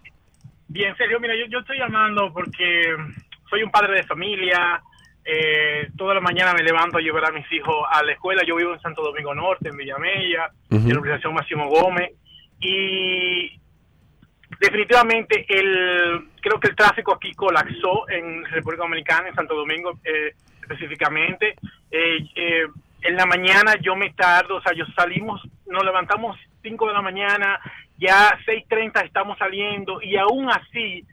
Bien, Sergio, mira, yo, yo estoy llamando porque soy un padre de familia. Eh, toda la mañana me levanto a llevar a mis hijos a la escuela. Yo vivo en Santo Domingo Norte, en Villamella, Ujú. en la organización Máximo Gómez. Y definitivamente el creo que el tráfico aquí colapsó en República Dominicana, en Santo Domingo eh, específicamente. Eh, eh, en la mañana yo me tardo, o sea, yo salimos, nos levantamos 5 de la mañana, ya 6.30 estamos saliendo y aún así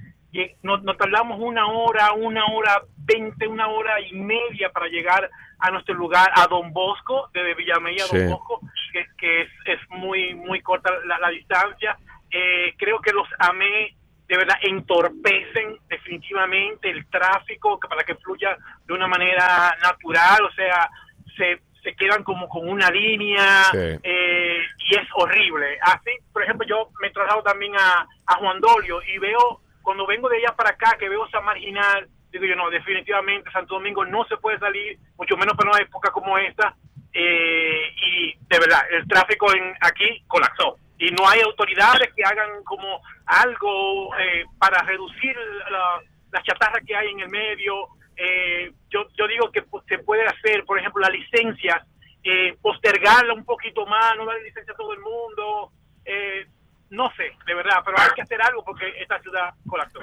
nos, nos tardamos una hora, una hora 20, una hora y media para llegar a nuestro lugar, a Don Bosco, desde Villamella a Don. Bosco, que, que es, es muy, muy corta la, la distancia. Eh, creo que los AME de verdad entorpecen definitivamente el tráfico para que fluya de una manera natural, o sea, se, se quedan como con una línea Sí. eh, y es horrible. Así, por ejemplo, yo me traslado también a, a Juan Dolio y veo, cuando vengo de allá para acá, que veo esa marginal, digo yo, no, definitivamente Santo Domingo no se puede salir, mucho menos para una época como esta, eh, y de verdad, el tráfico en aquí colapsó. Y no hay autoridades que hagan como algo eh, para reducir la, la chatarra que hay en el medio. Eh, yo, yo digo que pues, se puede hacer, por ejemplo, las licencias, eh, postergarla un poquito más, no darle licencia a todo el mundo. Eh, no sé, de verdad, pero hay que hacer algo porque esta ciudad colapsó.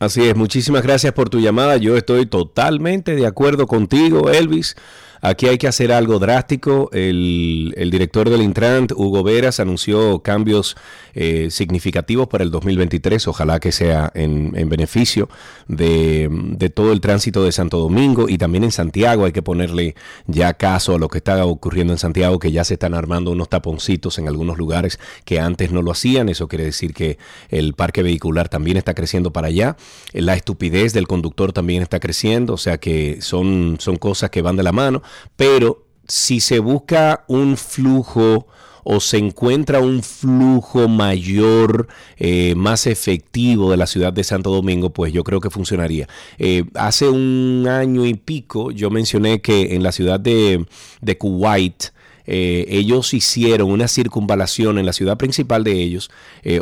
Así es, muchísimas gracias por tu llamada. Yo estoy totalmente de acuerdo contigo, Elvis. Aquí hay que hacer algo drástico. El, director del Intrant, Hugo Veras, anunció cambios eh, significativos para el 2023. Ojalá que sea en, en beneficio de, todo el tránsito de Santo Domingo y también en Santiago. Hay que ponerle ya caso a lo que está ocurriendo en Santiago, que ya se están armando unos taponcitos en algunos lugares que antes no lo hacían. Eso quiere decir que el parque vehicular también está creciendo para allá. La estupidez del conductor también está creciendo. O sea que son cosas que van de la mano. Pero si se busca un flujo o se encuentra un flujo mayor, eh, más efectivo de la ciudad de Santo Domingo, pues yo creo que funcionaría. Eh, hace un año y pico yo mencioné que en la ciudad de, de Kuwait, eh, ellos hicieron una circunvalación en la ciudad principal de ellos,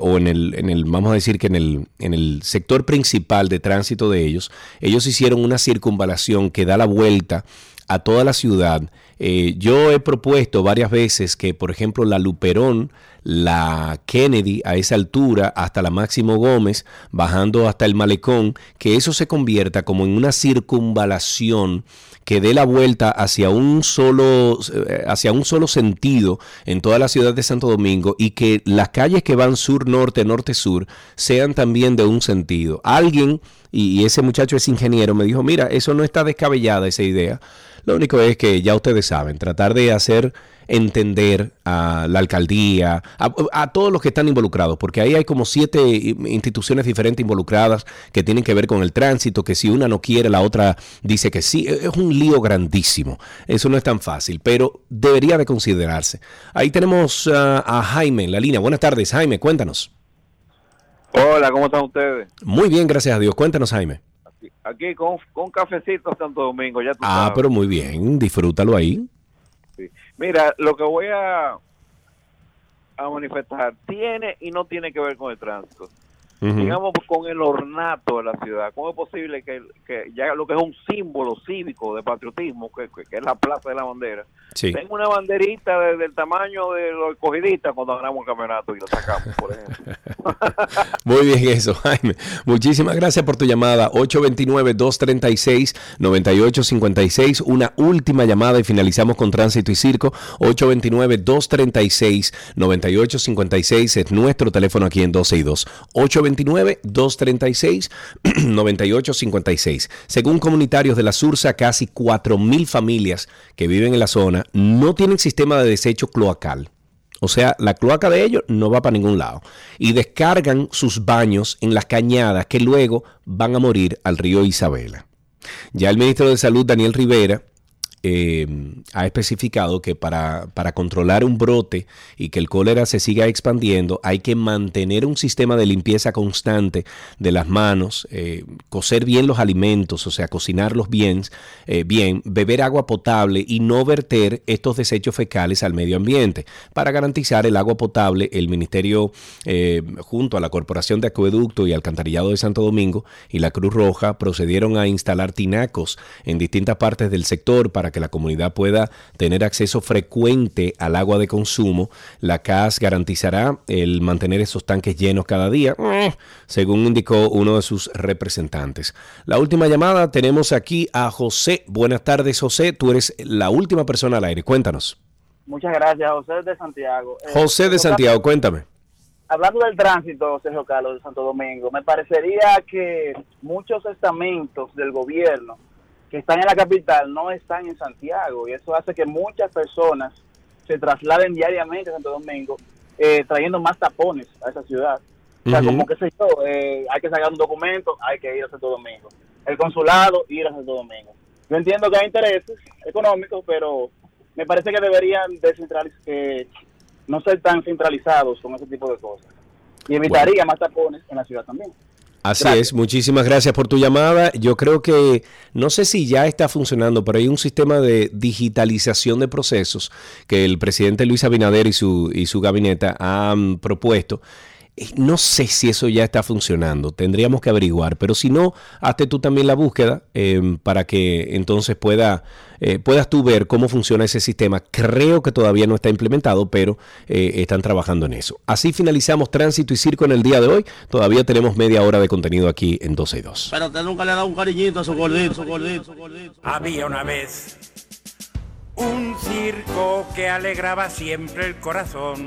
o en el, en el, vamos a decir que en el, en el sector principal de tránsito de ellos, ellos hicieron una circunvalación que da la vuelta a toda la ciudad. Eh, yo he propuesto varias veces que, por ejemplo, la Luperón, la Kennedy a esa altura, hasta la Máximo Gómez, bajando hasta el Malecón, que eso se convierta como en una circunvalación que dé la vuelta hacia un solo eh, hacia un solo sentido en toda la ciudad de Santo Domingo y que las calles que van sur norte norte sur sean también de un sentido. Alguien y ese muchacho es ingeniero me dijo, "Mira, eso no está descabellada esa idea. Lo único es que ya ustedes saben, tratar de hacer entender a la alcaldía, a, a todos los que están involucrados, porque ahí hay como siete instituciones diferentes involucradas que tienen que ver con el tránsito, que si una no quiere, la otra dice que sí. Es un lío grandísimo. Eso no es tan fácil, pero debería de considerarse. Ahí tenemos a Jaime en la línea. Buenas tardes, Jaime, cuéntanos. Hola, ¿cómo están ustedes? Muy bien, gracias a Dios. Cuéntanos, Jaime. Aquí con, con cafecito Santo Domingo, ya tú Ah, sabes. pero muy bien, disfrútalo ahí. Sí. Mira, lo que voy a, a manifestar tiene y no tiene que ver con el tránsito. Digamos con el ornato de la ciudad. ¿Cómo es posible que, que ya lo que es un símbolo cívico de patriotismo, que, que- que es la Plaza de la Bandera, Sí. tenga una banderita de- del tamaño de los escogidistas cuando ganamos el campeonato y lo sacamos, por ejemplo? Muy bien eso, Jaime. Muchísimas gracias por tu llamada. 829-236-9856. Una última llamada y finalizamos con Tránsito y Circo. 829-236-9856 es nuestro teléfono aquí en 12 y 2. 829-236-9856. Según comunitarios de la Sursa, casi 4.000 familias que viven en la zona no tienen sistema de desecho cloacal. O sea, la cloaca de ellos no va para ningún lado. Y descargan sus baños en las cañadas que luego van a morir al río Isabela. Ya el ministro de Salud, Daniel Rivera, eh, ha especificado que para, para, controlar un brote y que el cólera se siga expandiendo, hay que mantener un sistema de limpieza constante de las manos, eh, cocer bien los alimentos, o sea, cocinarlos bien, eh, bien, beber agua potable y no verter estos desechos fecales al medio ambiente. Para garantizar el agua potable, el Ministerio, junto a la Corporación de Acueducto y Alcantarillado de Santo Domingo y la Cruz Roja, procedieron a instalar tinacos en distintas partes del sector para que la comunidad pueda tener acceso frecuente al agua de consumo. La CAS garantizará el mantener esos tanques llenos cada día, según indicó uno de sus representantes. La última llamada tenemos aquí a José. Buenas tardes, José. Tú eres la última persona al aire. Cuéntanos. Muchas gracias, José de Santiago. Eh, José de Santiago, cuéntame. Hablando del tránsito, Sergio Carlos de Santo Domingo, me parecería que muchos estamentos del gobierno que están en la capital no están en Santiago y eso hace que muchas personas se trasladen diariamente a Santo Domingo eh, trayendo más tapones a esa ciudad. O sea, como que sé yo, eh, hay que sacar un documento, hay que ir a Santo Domingo. El consulado, ir a Santo Domingo. Yo entiendo que hay intereses económicos, pero me parece que deberían descentralizar, eh, no ser tan centralizados con ese tipo de cosas. Y evitaría más tapones en la ciudad también. Así es, muchísimas gracias por tu llamada. Yo creo que, no sé si ya está funcionando, pero hay un sistema de digitalización de procesos que el presidente Luis Abinader y su, y su gabinete han propuesto. Eh, no sé si eso ya está funcionando, tendríamos que averiguar, pero si no, hazte tú también la búsqueda em, para que entonces pueda eh, puedas tú ver cómo funciona ese sistema. Creo que todavía no está implementado, pero eh, están trabajando en eso. Así finalizamos Tránsito y Circo en el día de hoy. Todavía tenemos media hora de contenido aquí en 12 y 2. Pero usted nunca le ha dado un cariñito a su gordito, su gordito, su gordito. Había una vez un circo que alegraba siempre el corazón.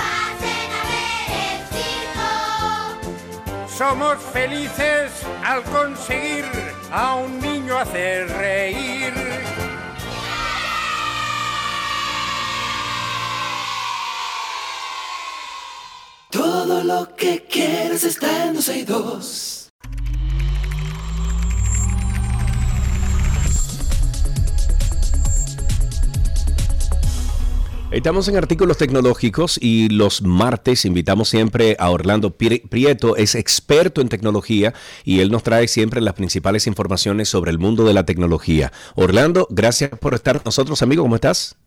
Somos felices al conseguir a un niño hacer reír. Todo lo que quieres está en 12 y 2. Estamos en artículos tecnológicos y los martes invitamos siempre a Orlando Prieto, es experto en tecnología y él nos trae siempre las principales informaciones sobre el mundo de la tecnología. Orlando, gracias por estar con nosotros, amigo, ¿cómo estás?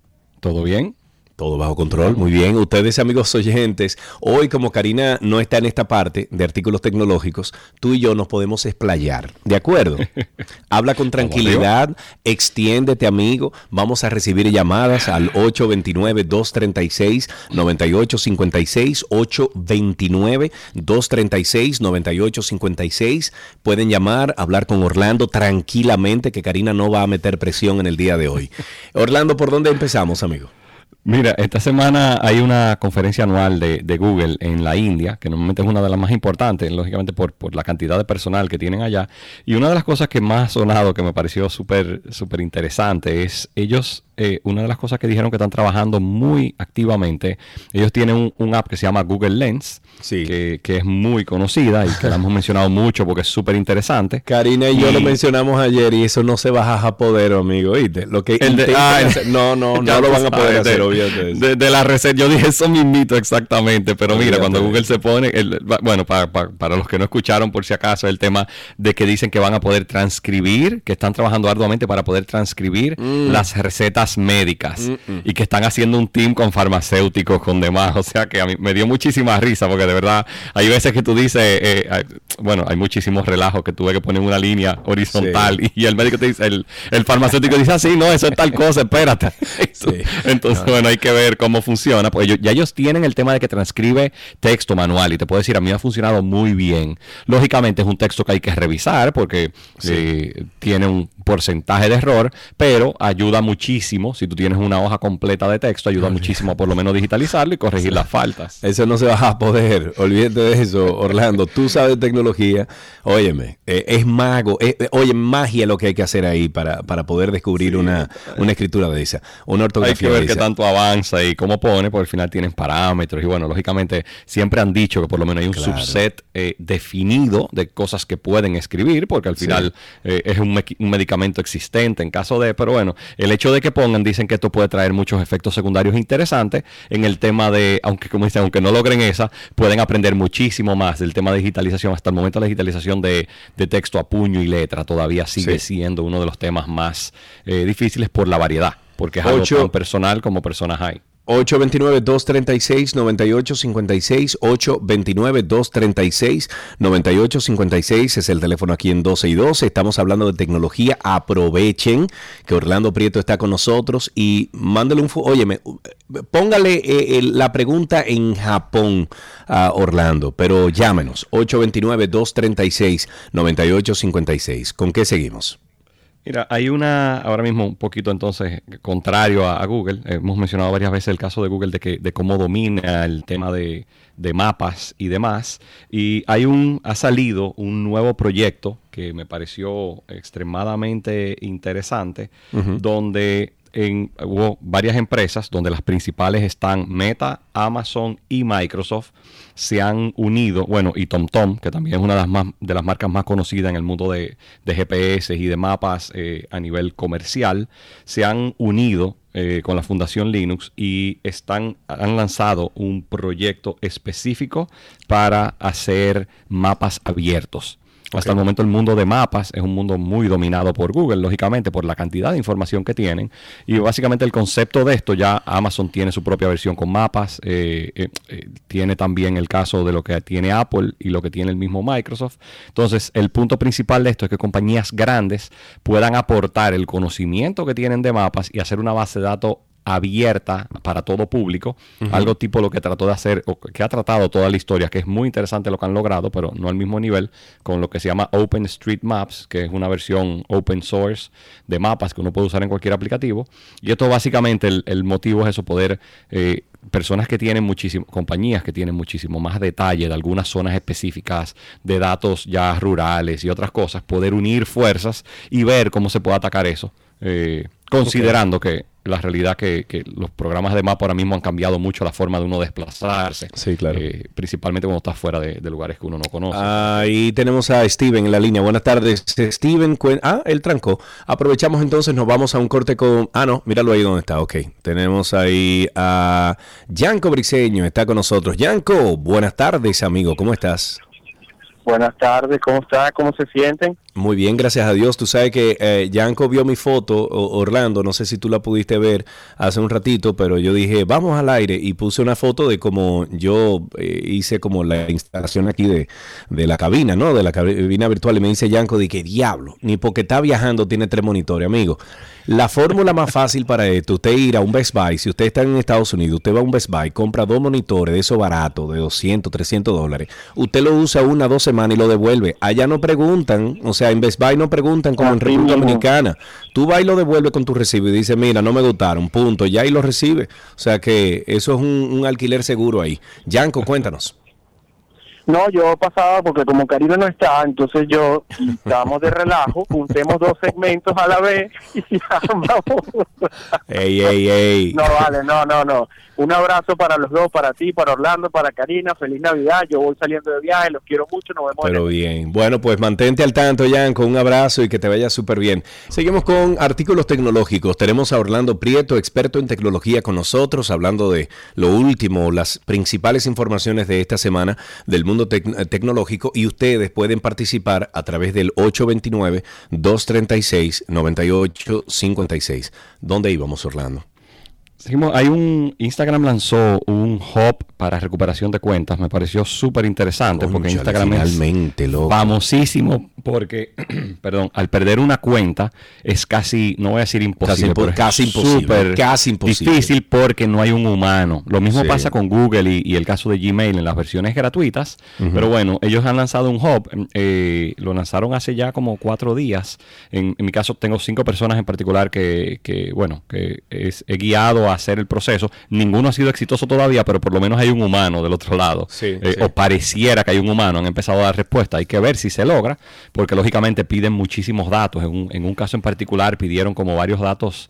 ¿Todo bien? Todo bajo control, muy bien. Ustedes, amigos oyentes, hoy como Karina no está en esta parte de artículos tecnológicos, tú y yo nos podemos explayar, ¿de acuerdo? Habla con tranquilidad, extiéndete, amigo. Vamos a recibir llamadas al 829-236-9856, 829-236-9856. Pueden llamar, hablar con Orlando tranquilamente, que Karina no va a meter presión en el día de hoy. Orlando, ¿por dónde empezamos, amigo? Mira, esta semana hay una conferencia anual de, Google en la India, que normalmente es una de las más importantes, lógicamente por, por la cantidad de personal que tienen allá. Y una de las cosas que más sonado, que me pareció súper súper interesante, es ellos eh, una de las cosas que dijeron que están trabajando muy activamente, ellos tienen un, app que se llama Google Lens, que, es muy conocida y que la hemos mencionado mucho porque es súper interesante. Karina y, yo lo mencionamos ayer y eso no se baja a poder, amigo. Lo que ah, no, no, no lo van a poder hacer, de, de, la receta, yo dije eso mismito exactamente, pero mira, cuando Google se pone, bueno, para, para, los que no escucharon por si acaso, el tema de que dicen que van a poder transcribir, que están trabajando arduamente para poder transcribir mm. las recetas médicas y que están haciendo un team con farmacéuticos, con demás. O sea que a mí me dio muchísima risa porque de verdad hay veces que tú dices, eh, hay- bueno, hay muchísimos relajos que tuve que poner una línea horizontal y, el médico te dice, el, el farmacéutico dice, ah, sí, no, eso es tal cosa, espérate. Entonces, bueno, hay que ver cómo funciona. Pues ellos- ya ellos tienen el tema de que transcribe texto manual y te puedo decir, a mí me ha funcionado muy bien. Lógicamente es un texto que hay que revisar porque eh, tiene un porcentaje de error, pero ayuda muchísimo. Si tú tienes una hoja completa de texto, ayuda muchísimo a por lo menos digitalizarlo y corregir las faltas. Eso no se va a poder. Olvídate de eso, Orlando. Tú sabes tecnología. Óyeme, eh, es mago. eh, eh, oye, magia lo que hay que hacer ahí para, para poder descubrir una, una escritura de esa. Una Hay ortografía que ver de qué tanto avanza y cómo pone, porque al final tienen parámetros. Y bueno, lógicamente siempre han dicho que por lo menos hay un Claro. subset eh, definido de cosas que pueden escribir, porque al final es un, un medicamento existente en caso de. Pero bueno, el hecho de que pongan, dicen que esto puede traer muchos efectos secundarios interesantes en el tema de, aunque como dicen, aunque no logren esa, pueden aprender muchísimo más del tema de digitalización. Hasta el momento la digitalización de, de texto a puño y letra todavía sigue Sí. siendo uno de los temas más eh, difíciles por la variedad, porque es algo Ocho- tan personal como personas hay. 829-236-9856, 829-236-9856 es el teléfono aquí en 12 y 12. Estamos hablando de tecnología. Aprovechen que Orlando Prieto está con nosotros y mándale un... Óyeme, póngale eh, la pregunta en Japón a Orlando, pero llámenos, 829-236-9856. ¿Con qué seguimos? Mira, hay una, ahora mismo un poquito entonces contrario a, a Google. Hemos mencionado varias veces el caso de Google de que de cómo domina el tema de, de mapas y demás. Y hay un, ha salido un nuevo proyecto que me pareció extremadamente interesante, donde en, hubo varias empresas, donde las principales están Meta, Amazon y Microsoft, se han unido, bueno, y TomTom, que también es una de las, marcas más conocidas en el mundo de, de GPS y de mapas eh, a nivel comercial, se han unido eh, con la Fundación Linux y están, han lanzado un proyecto específico para hacer mapas abiertos. Hasta el momento el mundo de mapas es un mundo muy dominado por Google, lógicamente, por la cantidad de información que tienen. Y básicamente el concepto de esto, ya Amazon tiene su propia versión con mapas, eh, eh, eh, tiene también el caso de lo que tiene Apple y lo que tiene el mismo Microsoft. Entonces, el punto principal de esto es que compañías grandes puedan aportar el conocimiento que tienen de mapas y hacer una base de datos abierta para todo público, algo tipo lo que trató de hacer, o que ha tratado toda la historia, que es muy interesante lo que han logrado, pero no al mismo nivel, con lo que se llama Open Street Maps, que es una versión open source de mapas que uno puede usar en cualquier aplicativo. Y esto básicamente, el, el motivo es eso, poder... eh, personas que tienen muchísimo, compañías que tienen muchísimo más detalle de algunas zonas específicas, de datos ya rurales y otras cosas, poder unir fuerzas y ver cómo se puede atacar eso. eh, considerando que la realidad que, que los programas de mapa ahora mismo han cambiado mucho la forma de uno desplazarse. Sí, claro. eh, principalmente cuando estás fuera de, de lugares que uno no conoce. Ahí tenemos a Steven en la línea. Buenas tardes, Steven. Ah, el tranco. Aprovechamos entonces, nos vamos a un corte con... Ah, no, míralo ahí donde está. Ok. Tenemos ahí a Yanko Briseño, está con nosotros. Yanko, buenas tardes, amigo. ¿Cómo estás? Buenas tardes, ¿cómo está? ¿Cómo se sienten? Muy bien, gracias a Dios. Tú sabes que eh, Yanko vio mi foto, Orlando, no sé si tú la pudiste ver hace un ratito, pero yo dije, vamos al aire y puse una foto de cómo yo eh, hice como la instalación aquí de, de la cabina, ¿no? De la cabina virtual y me dice Yanko, de que diablo, ni porque está viajando tiene tres monitores, amigo. La fórmula más fácil para esto, usted ir a un Best Buy, si usted está en Estados Unidos, usted va a un Best Buy, compra dos monitores de esos baratos, de 200, 300 dólares, usted lo usa una, dos semanas y lo devuelve. Allá no preguntan, o sea, en Best Buy no preguntan como en República. Dominicana. Tú vas y lo devuelves con tu recibo y dices, mira, no me gustaron, punto, ya y lo recibe. O sea que eso es un, un alquiler seguro ahí. Yanko, cuéntanos. No, yo pasaba porque como Karina no está, entonces yo estábamos de relajo, juntemos dos segmentos a la vez y ya vamos. Ey, ey, ey. No, vale, no, no, no. Un abrazo para los dos, para ti, para Orlando, para Karina. Feliz Navidad. Yo voy saliendo de viaje, los quiero mucho. Nos vemos. Pero bien. Bueno, pues mantente al tanto, Jan, con un abrazo y que te vaya súper bien. Seguimos con artículos tecnológicos. Tenemos a Orlando Prieto, experto en tecnología, con nosotros, hablando de lo último, las principales informaciones de esta semana del mundo tec- eh, tecnológico. Y ustedes pueden participar a través del 829-236-9856. ¿Dónde íbamos, Orlando? Seguimos, hay un Instagram lanzó un hub para recuperación de cuentas. Me pareció súper interesante porque Instagram finalmente, es loco. famosísimo porque, perdón, al perder una cuenta es casi, no voy a decir imposible, impo- pero es casi imposible, súper casi imposible. difícil porque no hay un humano. Lo mismo Sí. pasa con Google y, y el caso de Gmail en las versiones gratuitas. Pero bueno, ellos han lanzado un hub. eh, lo lanzaron hace ya como cuatro días. En, en mi caso tengo cinco personas en particular que, que, bueno, que es, he guiado a hacer el proceso. Ninguno ha sido exitoso todavía, pero por lo menos hay un humano del otro lado. Sí, Eh, sí. O pareciera que hay un humano. Han empezado a dar respuesta. Hay que ver si se logra, porque lógicamente piden muchísimos datos. En un, en un caso en particular pidieron como varios datos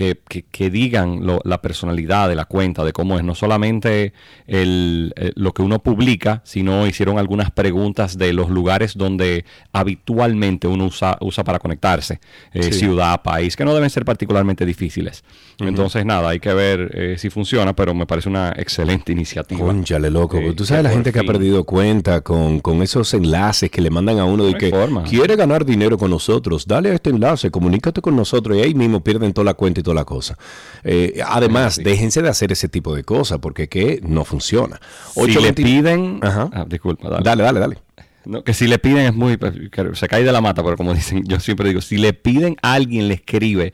que, que- que digan lo- la personalidad de la cuenta, de cómo es, no solamente el, eh, lo que uno publica, sino hicieron algunas preguntas de los lugares donde habitualmente uno usa, usa para conectarse, eh, Sí. ciudad, país, que no deben ser particularmente difíciles. Entonces, nada, hay que ver eh, si funciona, pero me parece una excelente iniciativa. Cónchale, loco. Eh, Tú sabes la gente que ha perdido cuenta con, con esos enlaces que le mandan a uno de No que forma. quiere ganar dinero con nosotros. Dale a este enlace, comunícate con nosotros y ahí mismo pierden toda la cuenta y la cosa. Eh, además, déjense de hacer ese tipo de cosas porque que no funciona. Si le 820 piden... Ajá. Ah, disculpa, dale. Dale, dale, dale. No, que si le piden es muy... se cae de la mata, pero como dicen, yo siempre digo, si le piden alguien, le escribe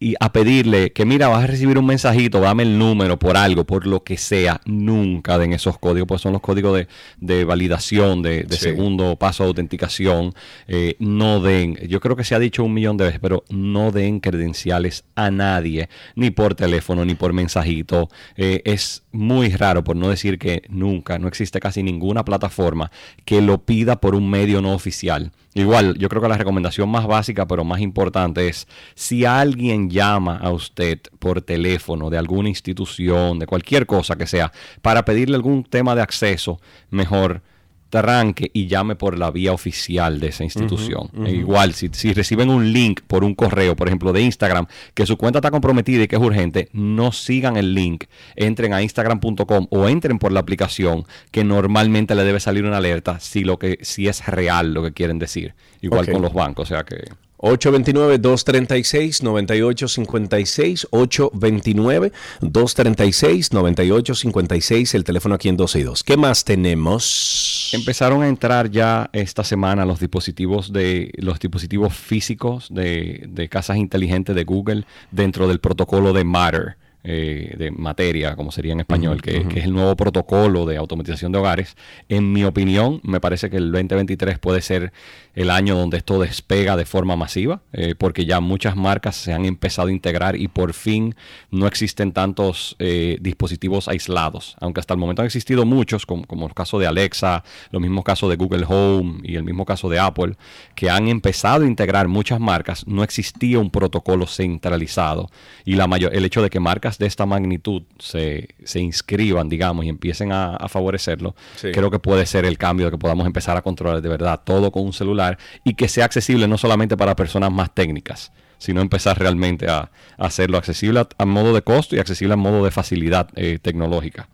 y a pedirle que mira, vas a recibir un mensajito, dame el número por algo, por lo que sea, nunca den esos códigos, pues son los códigos de, de validación, de, de Sí. segundo paso de autenticación. Eh, no den, yo creo que se ha dicho un millón de veces, pero no den credenciales a nadie, ni por teléfono, ni por mensajito. Eh, es muy raro, por no decir que nunca, no existe casi ninguna plataforma que lo pida por un medio no oficial. Igual, yo creo que la recomendación más básica, pero más importante es, si alguien llama a usted por teléfono de alguna institución, de cualquier cosa que sea, para pedirle algún tema de acceso, mejor tranque y llame por la vía oficial de esa institución. E igual, si, si reciben un link por un correo, por ejemplo, de Instagram, que su cuenta está comprometida y que es urgente, no sigan el link, entren a instagram.com o entren por la aplicación que normalmente le debe salir una alerta si lo que si es real lo que quieren decir. Igual con los bancos, o sea que 829-236-9856, 829-236-9856, el teléfono aquí en 12 y 2. ¿Qué más tenemos? Empezaron a entrar ya esta semana los dispositivos de los dispositivos físicos de, de casas inteligentes de Google dentro del protocolo de Matter. Eh, de materia, como sería en español, que, es el nuevo protocolo de automatización de hogares. En mi opinión, me parece que el 2023 puede ser el año donde esto despega de forma masiva, eh, porque ya muchas marcas se han empezado a integrar y por fin no existen tantos eh, dispositivos aislados, aunque hasta el momento han existido muchos, como, como el caso de Alexa, los mismos casos de Google Home y el mismo caso de Apple, que han empezado a integrar muchas marcas, no existía un protocolo centralizado y la mayor, el hecho de que marcas de esta magnitud se, se inscriban, digamos, y empiecen a, a favorecerlo, Sí. creo que puede ser el cambio de que podamos empezar a controlar de verdad todo con un celular y que sea accesible no solamente para personas más técnicas, sino empezar realmente a, a hacerlo accesible a, a modo de costo y accesible a modo de facilidad eh, tecnológica.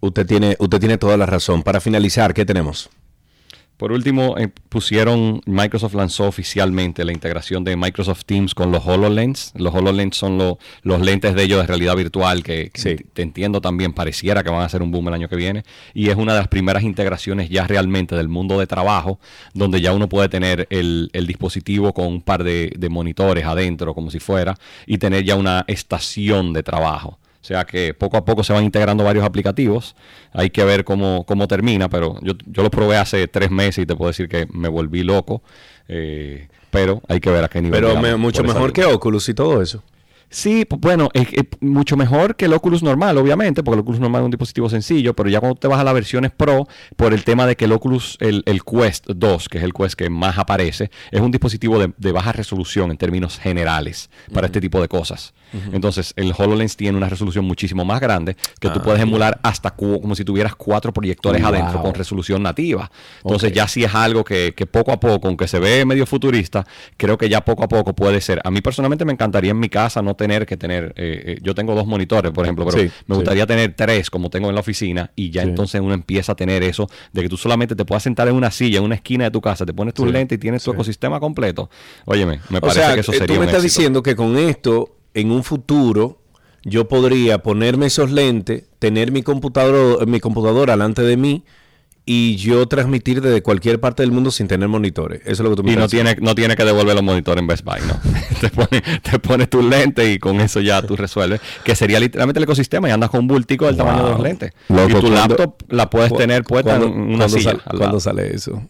Usted tiene, usted tiene toda la razón. Para finalizar, ¿qué tenemos? Por último, eh, pusieron, Microsoft lanzó oficialmente la integración de Microsoft Teams con los HoloLens. Los HoloLens son lo- los lentes de ellos de realidad virtual que, que te entiendo también pareciera que van a ser un boom el año que viene. Y es una de las primeras integraciones ya realmente del mundo de trabajo, donde ya uno puede tener el, el dispositivo con un par de, de monitores adentro, como si fuera, y tener ya una estación de trabajo. O sea que poco a poco se van integrando varios aplicativos. Hay que ver cómo, cómo termina, pero yo, yo lo probé hace tres meses y te puedo decir que me volví loco. eh, pero hay que ver a qué nivel. Pero me- mucho mejor que. Oculus y todo eso. Sí, bueno, es, es mucho mejor que el Oculus normal, obviamente, porque el Oculus normal es un dispositivo sencillo, pero ya cuando te vas a las versiones Pro, por el tema de que el Oculus, el, el Quest 2, que es el Quest que más aparece, es un dispositivo de, de baja resolución en términos generales para este tipo de cosas. Entonces, el HoloLens tiene una resolución muchísimo más grande que tú Ah, puedes ya. emular hasta como si tuvieras cuatro proyectores Wow. adentro con resolución nativa. Entonces, ya sí es algo que, que poco a poco, aunque se ve medio futurista, creo que ya poco a poco puede ser. A mí personalmente me encantaría en mi casa no tener que tener, eh, eh, yo tengo dos monitores, por ejemplo, pero Sí, me sí. gustaría tener tres como tengo en la oficina y ya Sí. entonces uno empieza a tener eso de que tú solamente te puedas sentar en una silla, en una esquina de tu casa, te pones tus lentes y tienes tu ecosistema completo. Óyeme, me o parece sea, que eso eh, sería tú me un estás éxito. diciendo que con esto, en un futuro, yo podría ponerme esos lentes, tener mi computador, mi computadora delante de mí y yo transmitir desde cualquier parte del mundo sin tener monitores. Eso es lo que tú me Y no tiene, no tiene que devolver los monitores en Best Buy, ¿no? te, pones, te pones tus lentes y con eso ya tú resuelves. Que sería literalmente el ecosistema y andas con un bultico del tamaño de los lentes. Loco, y tu ¿cuándo- laptop la puedes tener puesta en una cuándo silla. sal- ¿Cuándo sale eso?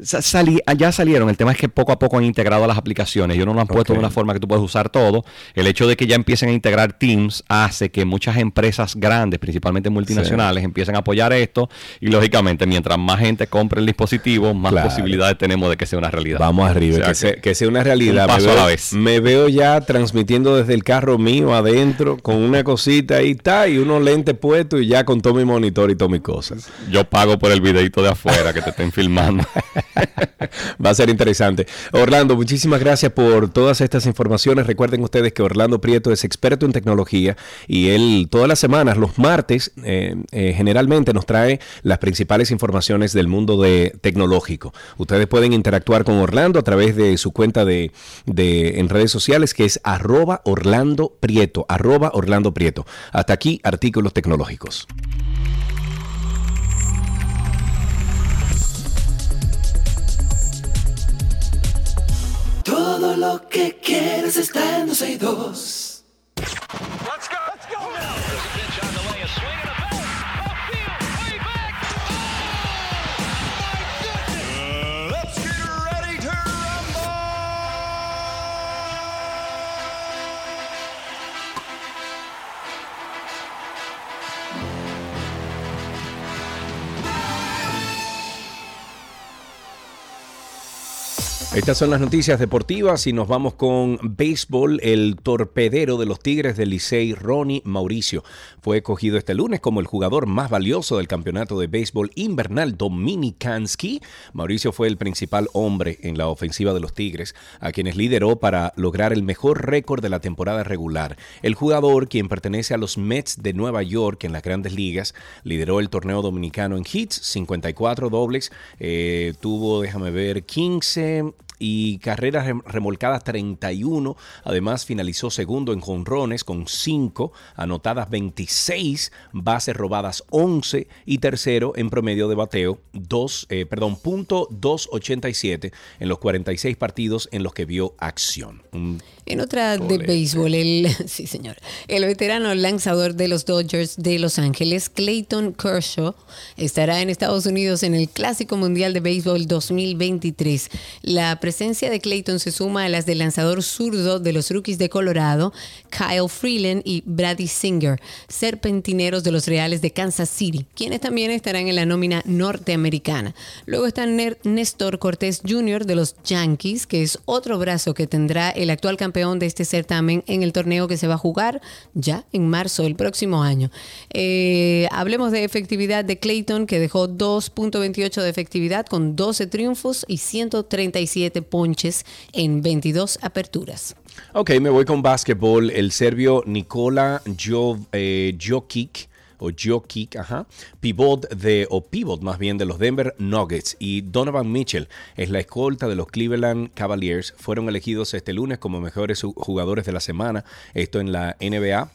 Sa- salí- ya salieron. El tema es que poco a poco han integrado las aplicaciones. Ellos no lo han puesto de una forma que tú puedes usar todo. El hecho de que ya empiecen a integrar Teams hace que muchas empresas grandes, principalmente multinacionales, empiecen a apoyar esto. Y lógicamente, mientras más gente compre el dispositivo, más Claro. posibilidades tenemos de que sea una realidad. Vamos arriba, O sea que, sea, que sea una realidad. Un paso me, a veo, la vez. me veo ya transmitiendo desde el carro mío adentro con una cosita ahí está y unos lentes puestos y ya con todo mi monitor y todas mis cosas. Yo pago por el videito de afuera que te estén filmando. Va a ser interesante. Orlando, muchísimas gracias por todas estas informaciones. Recuerden ustedes que Orlando Prieto es experto en tecnología y él todas las semanas, los martes, eh, eh, generalmente nos trae las principales informaciones del mundo de tecnológico. Ustedes pueden interactuar con Orlando a través de su cuenta de, en redes sociales que es arroba Orlando Prieto, arroba Orlando Prieto. Hasta aquí, artículos tecnológicos. Todo lo que quieres está en 12 y 2. Estas son las noticias deportivas y nos vamos con béisbol. El torpedero de los Tigres del Licey, Ronnie Mauricio, fue escogido este lunes como el jugador más valioso del campeonato de béisbol invernal Dominicansky. Mauricio fue el principal hombre en la ofensiva de los Tigres, a quienes lideró para lograr el mejor récord de la temporada regular. El jugador, quien pertenece a los Mets de Nueva York en las grandes ligas, lideró el torneo dominicano en hits, 54 dobles, eh, tuvo, déjame ver, 15 y carreras rem- remolcadas 31. Además, finalizó segundo en jonrones con 5, anotadas 26, bases robadas 11 y tercero en promedio de bateo 2, eh, perdón, punto 287 en los 46 partidos en los que vio acción. Un En otra de béisbol, el, sí señor, el veterano lanzador de los Dodgers de Los Ángeles, Clayton Kershaw, estará en Estados Unidos en el Clásico Mundial de Béisbol 2023. La presencia de Clayton se suma a las del lanzador zurdo de los rookies de Colorado, Kyle Freeland y Brady Singer, serpentineros de los Reales de Kansas City, quienes también estarán en la nómina norteamericana. Luego está Ner- Néstor Cortés Jr. de los Yankees, que es otro brazo que tendrá el actual campeón de este certamen en el torneo que se va a jugar ya en marzo del próximo año. Eh, hablemos de efectividad de Clayton, que dejó 2.28 de efectividad con 12 triunfos y 137 ponches en 22 aperturas. Ok, me voy con básquetbol. El serbio Nikola Jo- eh, o Jokic, ajá, pivot de, o pivot más bien de los Denver Nuggets y Donovan Mitchell es la escolta de los Cleveland Cavaliers. Fueron elegidos este lunes como mejores ju- jugadores de la semana. Esto en la NBA.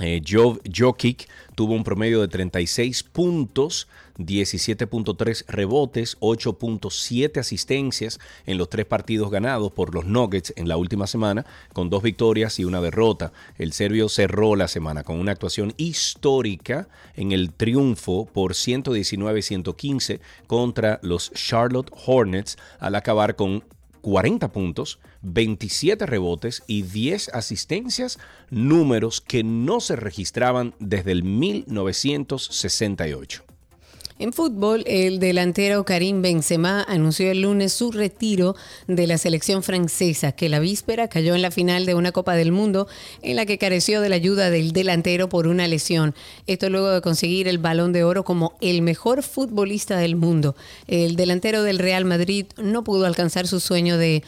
Eh, Jo- Jokic tuvo un promedio de 36 puntos, 17.3 rebotes, 8.7 asistencias en los tres partidos ganados por los Nuggets en la última semana, con dos victorias y una derrota. El serbio cerró la semana con una actuación histórica en el triunfo por 119-115 contra los Charlotte Hornets al acabar con 40 puntos, 27 rebotes y 10 asistencias, números que no se registraban desde el 1968. En fútbol, el delantero Karim Benzema anunció el lunes su retiro de la selección francesa, que la víspera cayó en la final de una Copa del Mundo en la que careció de la ayuda del delantero por una lesión. Esto luego de conseguir el balón de oro como el mejor futbolista del mundo. El delantero del Real Madrid no pudo alcanzar su sueño de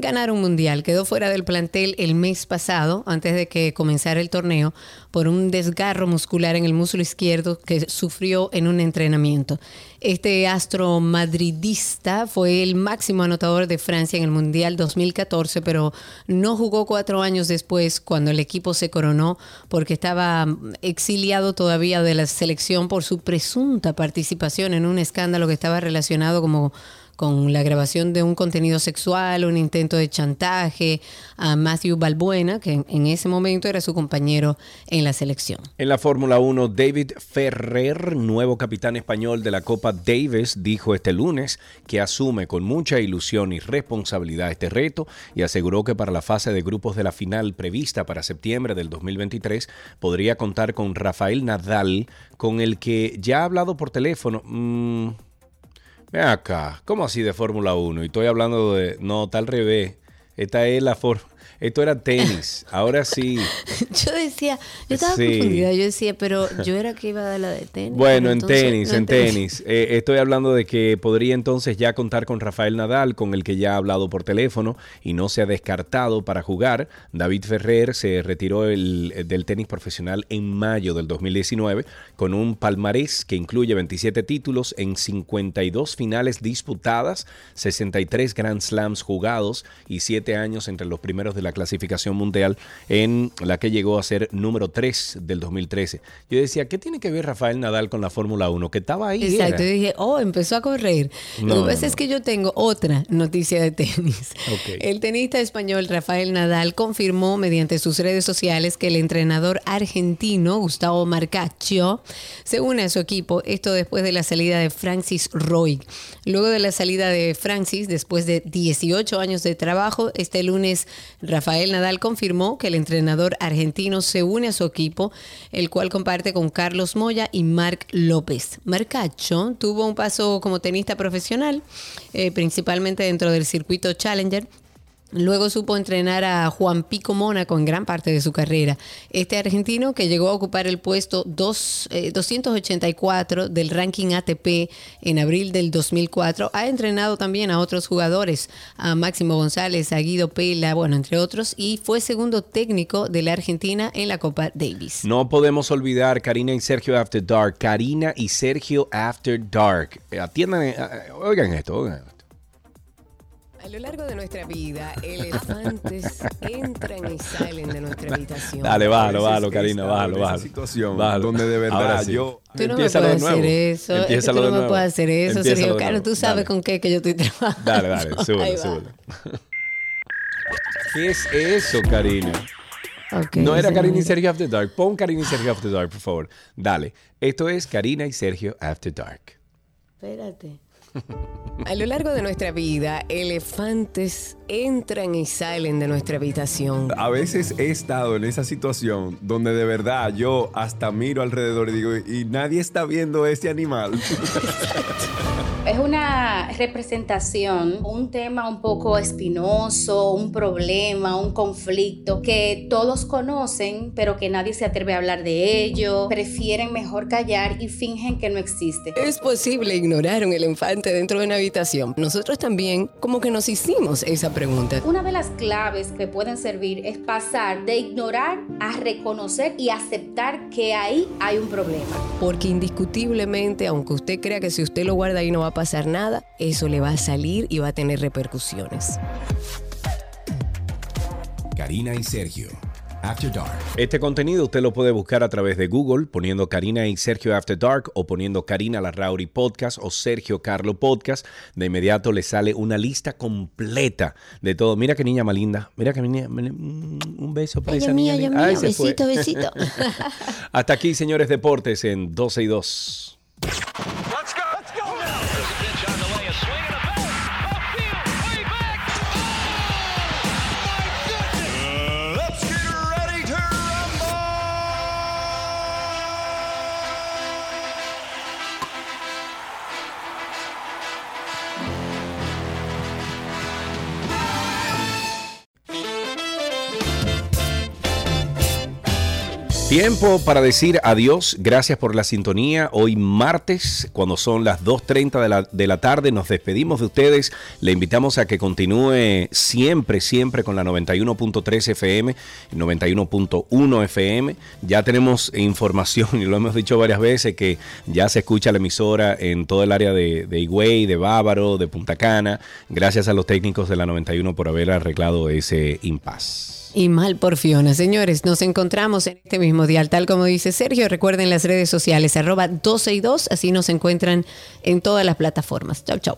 ganar un mundial. Quedó fuera del plantel el mes pasado, antes de que comenzara el torneo, por un desgarro muscular en el muslo izquierdo que sufrió en un entrenamiento. Este astro madridista fue el máximo anotador de Francia en el Mundial 2014, pero no jugó cuatro años después cuando el equipo se coronó porque estaba exiliado todavía de la selección por su presunta participación en un escándalo que estaba relacionado como con la grabación de un contenido sexual, un intento de chantaje a Matthew Balbuena, que en, ese momento era su compañero en la selección. En la Fórmula 1, David Ferrer, nuevo capitán español de la Copa Davis, dijo este lunes que asume con mucha ilusión y responsabilidad este reto y aseguró que para la fase de grupos de la final prevista para septiembre del 2023 podría contar con Rafael Nadal, con el que ya ha hablado por teléfono. Mm, Ven acá, ¿cómo así de Fórmula 1? Y estoy hablando de. No, está al revés. Esta es la forma. Esto era tenis. Ahora sí. Yo decía, yo estaba Sí. confundida, yo decía, pero yo era que iba a dar la de tenis. Bueno, en tenis, no en tenis. Eh, estoy hablando de que podría entonces ya contar con Rafael Nadal, con el que ya ha hablado por teléfono y no se ha descartado para jugar. David Ferrer se retiró el- eh, del tenis profesional en mayo del 2019 con un palmarés que incluye 27 títulos en 52 finales disputadas, 63 Grand Slams jugados y 7 años entre los primeros de la clasificación mundial en la que llegó a ser número 3 del 2013. Yo decía, ¿qué tiene que ver Rafael Nadal con la Fórmula 1? Que estaba ahí. Exacto, era. dije, oh, empezó a correr. No, Lo que pasa no, es que yo tengo otra noticia de tenis. El tenista español Rafael Nadal confirmó mediante sus redes sociales que el entrenador argentino Gustavo Marcaccio se une a su equipo, esto después de la salida de Francis Roy. Luego de la salida de Francis, después de 18 años de trabajo, este lunes Rafael Nadal confirmó que el entrenador argentino se une a su equipo, el cual comparte con Carlos Moya y Marc López. Marcacho tuvo un paso como tenista profesional, eh, principalmente dentro del circuito Challenger. Luego supo entrenar a Juan Pico Mónaco en gran parte de su carrera. Este argentino que llegó a ocupar el puesto dos- eh, 284 del ranking ATP en abril del 2004, ha entrenado también a otros jugadores, a Máximo González, a Guido Pela, bueno, entre otros, y fue segundo técnico de la Argentina en la Copa Davis. No podemos olvidar Karina y Sergio After Dark. Karina y Sergio After Dark. Eh, Atiendan, eh, eh, oigan esto, oigan esto. A lo largo de nuestra vida, elefantes entran y salen de nuestra habitación. Dale, bájalo, bájalo, Karina, bájalo, bájalo. situación Bájalo. donde de verdad Ahora sí. yo- Tú no me puedes hacer eso. Tú no de me nuevo. puedes hacer eso, Sergio de nuevo. Tú sabes Dale. con qué que yo estoy trabajando. Dale, dale, Ahí súbelo, va. súbelo. ¿Qué es eso, Karina? Ok, no era Karina y. Sergio After Dark. Pon Karina y Sergio After Dark, por favor. Dale. Esto es Karina y Sergio After Dark. Espérate. A lo largo de nuestra vida, elefantes entran y salen de nuestra habitación. A veces he estado en esa situación donde de verdad yo hasta miro alrededor y digo, y nadie está viendo ese animal. Es una representación, un tema un poco espinoso, un problema, un conflicto que todos conocen, pero que nadie se atreve a hablar de ello. Prefieren mejor callar y fingen que no existe. Es posible ignorar un elefante dentro de una habitación. Nosotros también como que nos hicimos esa pregunta. Una de las claves que pueden servir es pasar de ignorar a reconocer y aceptar que ahí hay un problema. Porque indiscutiblemente, aunque usted crea que si usted lo guarda ahí no va a pasar nada, eso le va a salir y va a tener repercusiones. Karina y Sergio. After Dark. Este contenido usted lo puede buscar a través de Google poniendo Karina y Sergio After Dark o poniendo Karina Larrauri Podcast o Sergio Carlo Podcast. De inmediato le sale una lista completa de todo. Mira qué niña más linda. Mira qué niña. mm, Un beso para Ella esa mía, niña. Ay, mía. Besito, besito. Hasta aquí, señores deportes, en 12 y 2. Tiempo para decir adiós. Gracias por la sintonía. Hoy martes, cuando son las 2.30 de la, de la tarde, nos despedimos de ustedes. Le invitamos a que continúe siempre, siempre con la 91.3 FM, 91.1 FM. Ya tenemos información, y lo hemos dicho varias veces, que ya se escucha la emisora en todo el área de, de Higüey, de Bávaro, de Punta Cana. Gracias a los técnicos de la 91 por haber arreglado ese impas. Y mal por Fiona. Señores, nos encontramos en este mismo dial, tal como dice Sergio. Recuerden las redes sociales, arroba 12 y 2, así nos encuentran en todas las plataformas. Chau, chau.